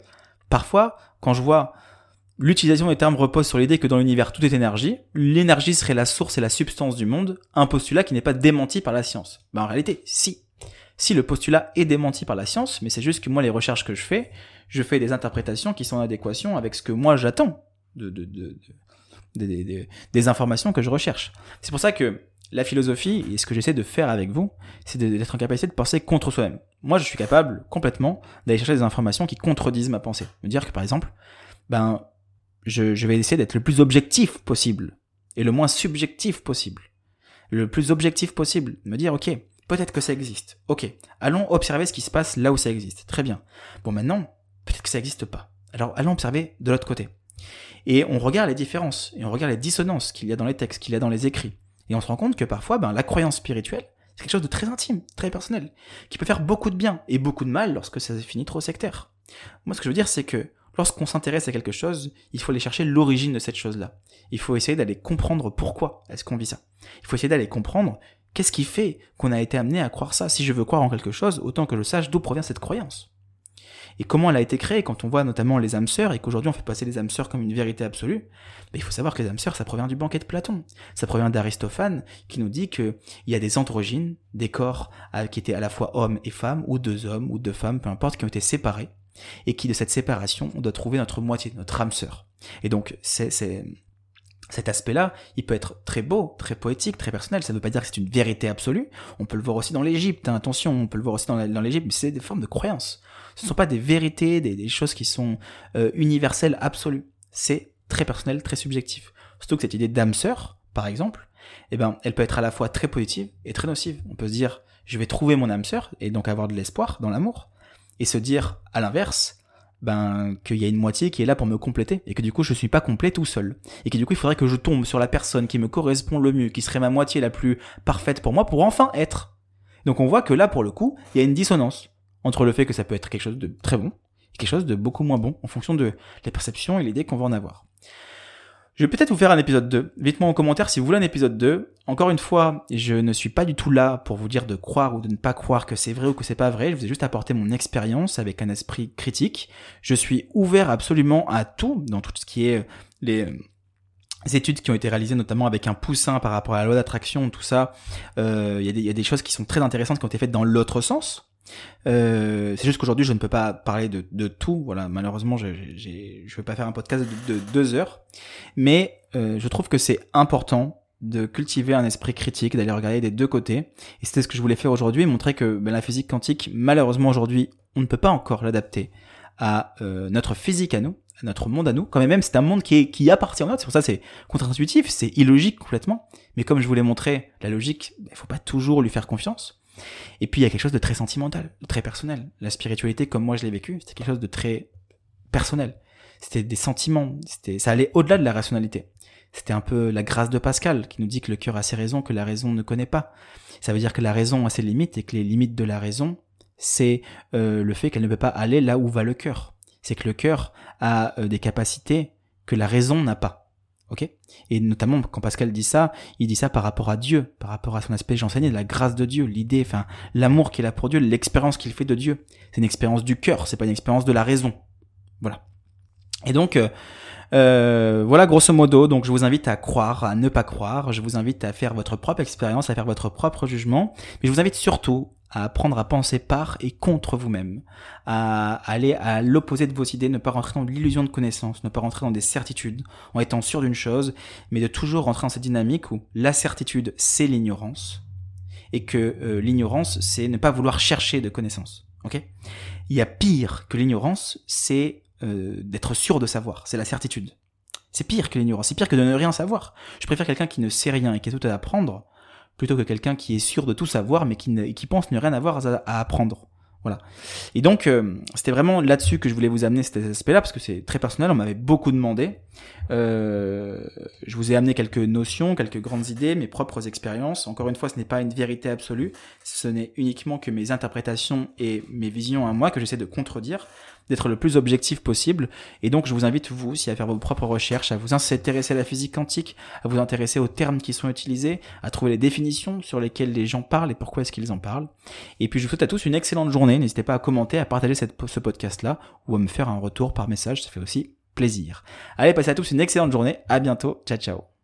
parfois, quand je vois L'utilisation des termes repose sur l'idée que dans l'univers tout est énergie, l'énergie serait la source et la substance du monde, un postulat qui n'est pas démenti par la science. Ben en réalité, si. Si le postulat est démenti par la science, mais c'est juste que moi les recherches que je fais, je fais des interprétations qui sont en adéquation avec ce que moi j'attends de, de, de, des informations que je recherche. C'est pour ça que la philosophie, et ce que j'essaie de faire avec vous, c'est d'être en capacité de penser contre soi-même. Moi, je suis capable complètement d'aller chercher des informations qui contredisent ma pensée. Me dire que par exemple, ben je, vais essayer d'être le plus objectif possible et le moins subjectif possible. Le plus objectif possible. Me dire, ok, peut-être que ça existe. Ok, allons observer ce qui se passe là où ça existe. Très bien. Bon, maintenant, peut-être que ça n'existe pas. Alors, allons observer de l'autre côté. Et on regarde les différences, et on regarde les dissonances qu'il y a dans les textes, qu'il y a dans les écrits. Et on se rend compte que parfois, ben, la croyance spirituelle, c'est quelque chose de très intime, très personnel, qui peut faire beaucoup de bien et beaucoup de mal lorsque ça finit trop sectaire. Moi, ce que je veux dire, c'est que lorsqu'on s'intéresse à quelque chose, il faut aller chercher l'origine de cette chose-là. Il faut essayer d'aller comprendre pourquoi est-ce qu'on vit ça. Il faut essayer d'aller comprendre qu'est-ce qui fait qu'on a été amené à croire ça. Si je veux croire en quelque chose, autant que je sache d'où provient cette croyance. Et comment elle a été créée quand on voit notamment les âmes sœurs et qu'aujourd'hui on fait passer les âmes sœurs comme une vérité absolue, ben, il faut savoir que les âmes sœurs ça provient du banquet de Platon. Ça provient d'Aristophane qui nous dit qu'il y a des androgynes, des corps euh, qui étaient à la fois hommes et femmes, ou deux hommes, ou deux femmes, peu importe, qui ont été séparés et qui de cette séparation, on doit trouver notre moitié, notre âme sœur. Et donc, c'est, cet aspect-là, il peut être très beau, très poétique, très personnel. Ça ne veut pas dire que c'est une vérité absolue. On peut le voir aussi dans l'Égypte. Hein, attention, on peut le voir aussi dans, l'Égypte, mais c'est des formes de croyances. Ce ne sont pas des vérités, des, choses qui sont euh, universelles, absolues. C'est très personnel, très subjectif. Surtout que cette idée d'âme sœur, par exemple, eh ben, elle peut être à la fois très positive et très nocive. On peut se dire, je vais trouver mon âme sœur et donc avoir de l'espoir dans l'amour et se dire à l'inverse ben qu'il y a une moitié qui est là pour me compléter et que du coup je suis pas complet tout seul. Et que du coup il faudrait que je tombe sur la personne qui me correspond le mieux qui serait ma moitié la plus parfaite pour moi pour enfin être. Donc on voit que là pour le coup il y a une dissonance entre le fait que ça peut être quelque chose de très bon et quelque chose de beaucoup moins bon en fonction de la perception et l'idée qu'on va en avoir je vais peut-être vous faire un épisode 2. Dites-moi en commentaire si vous voulez un épisode 2. Encore une fois, je ne suis pas du tout là pour vous dire de croire ou de ne pas croire que c'est vrai ou que c'est pas vrai. Je vous ai juste apporté mon expérience avec un esprit critique. Je suis ouvert absolument à tout dans tout ce qui est les études qui ont été réalisées notamment avec un poussin par rapport à la loi d'attraction, tout ça. Euh, il y, a des choses qui sont très intéressantes qui ont été faites dans l'autre sens. Euh, c'est juste qu'aujourd'hui, je ne peux pas parler de, tout. Voilà, malheureusement, je ne vais pas faire un podcast de, deux heures. Mais euh, je trouve que c'est important de cultiver un esprit critique, d'aller regarder des deux côtés. Et c'était ce que je voulais faire aujourd'hui, montrer que ben, la physique quantique, malheureusement aujourd'hui, on ne peut pas encore l'adapter à euh, notre physique à nous, à notre monde à nous. Quand même, c'est un monde qui, appartient à nous. C'est pour ça c'est contre-intuitif, c'est illogique complètement. Mais comme je vous l'ai montré, la logique, il faut pas toujours lui faire confiance. Et puis il y a quelque chose de très sentimental, de très personnel. La spiritualité, comme moi je l'ai vécu, c'était quelque chose de très personnel. C'était des sentiments, c'était, ça allait au-delà de la rationalité. C'était un peu la grâce de Pascal qui nous dit que le cœur a ses raisons que la raison ne connaît pas. Ça veut dire que la raison a ses limites et que les limites de la raison, c'est euh, le fait qu'elle ne peut pas aller là où va le cœur. C'est que le cœur a euh, des capacités que la raison n'a pas. Ok? Et notamment quand Pascal dit ça, il dit ça par rapport à Dieu, par rapport à son aspect, j'enseignais, la grâce de Dieu, l'idée, enfin l'amour qu'il a pour Dieu, l'expérience qu'il fait de Dieu. C'est une expérience du cœur, c'est pas une expérience de la raison. Voilà. Et donc euh, euh, voilà grosso modo, donc je vous invite à croire, à ne pas croire, je vous invite à faire votre propre expérience, à faire votre propre jugement, mais je vous invite surtout à apprendre à penser par et contre vous-même, à aller à l'opposé de vos idées, ne pas rentrer dans l'illusion de connaissance, ne pas rentrer dans des certitudes en étant sûr d'une chose, mais de toujours rentrer dans cette dynamique où la certitude c'est l'ignorance et que euh, l'ignorance c'est ne pas vouloir chercher de connaissances. Ok? Il y a pire que l'ignorance, c'est euh, d'être sûr de savoir, c'est la certitude. C'est pire que l'ignorance, c'est pire que de ne rien savoir. Je préfère quelqu'un qui ne sait rien et qui a tout à apprendre, plutôt que quelqu'un qui est sûr de tout savoir mais qui, ne, qui pense ne rien avoir à, apprendre. Voilà. Et donc, euh, c'était vraiment là-dessus que je voulais vous amener cet aspect-là, parce que c'est très personnel, on m'avait beaucoup demandé. Euh, je vous ai amené quelques notions, quelques grandes idées, mes propres expériences. Encore une fois, ce n'est pas une vérité absolue, ce n'est uniquement que mes interprétations et mes visions à moi que j'essaie de contredire d'être le plus objectif possible. Et donc, je vous invite, vous aussi, à faire vos propres recherches, à vous intéresser à la physique quantique, à vous intéresser aux termes qui sont utilisés, à trouver les définitions sur lesquelles les gens parlent et pourquoi est-ce qu'ils en parlent. Et puis, je vous souhaite à tous une excellente journée. N'hésitez pas à commenter, à partager ce podcast-là ou à me faire un retour par message. Ça fait aussi plaisir. Allez, passez à tous une excellente journée. À bientôt. Ciao, ciao.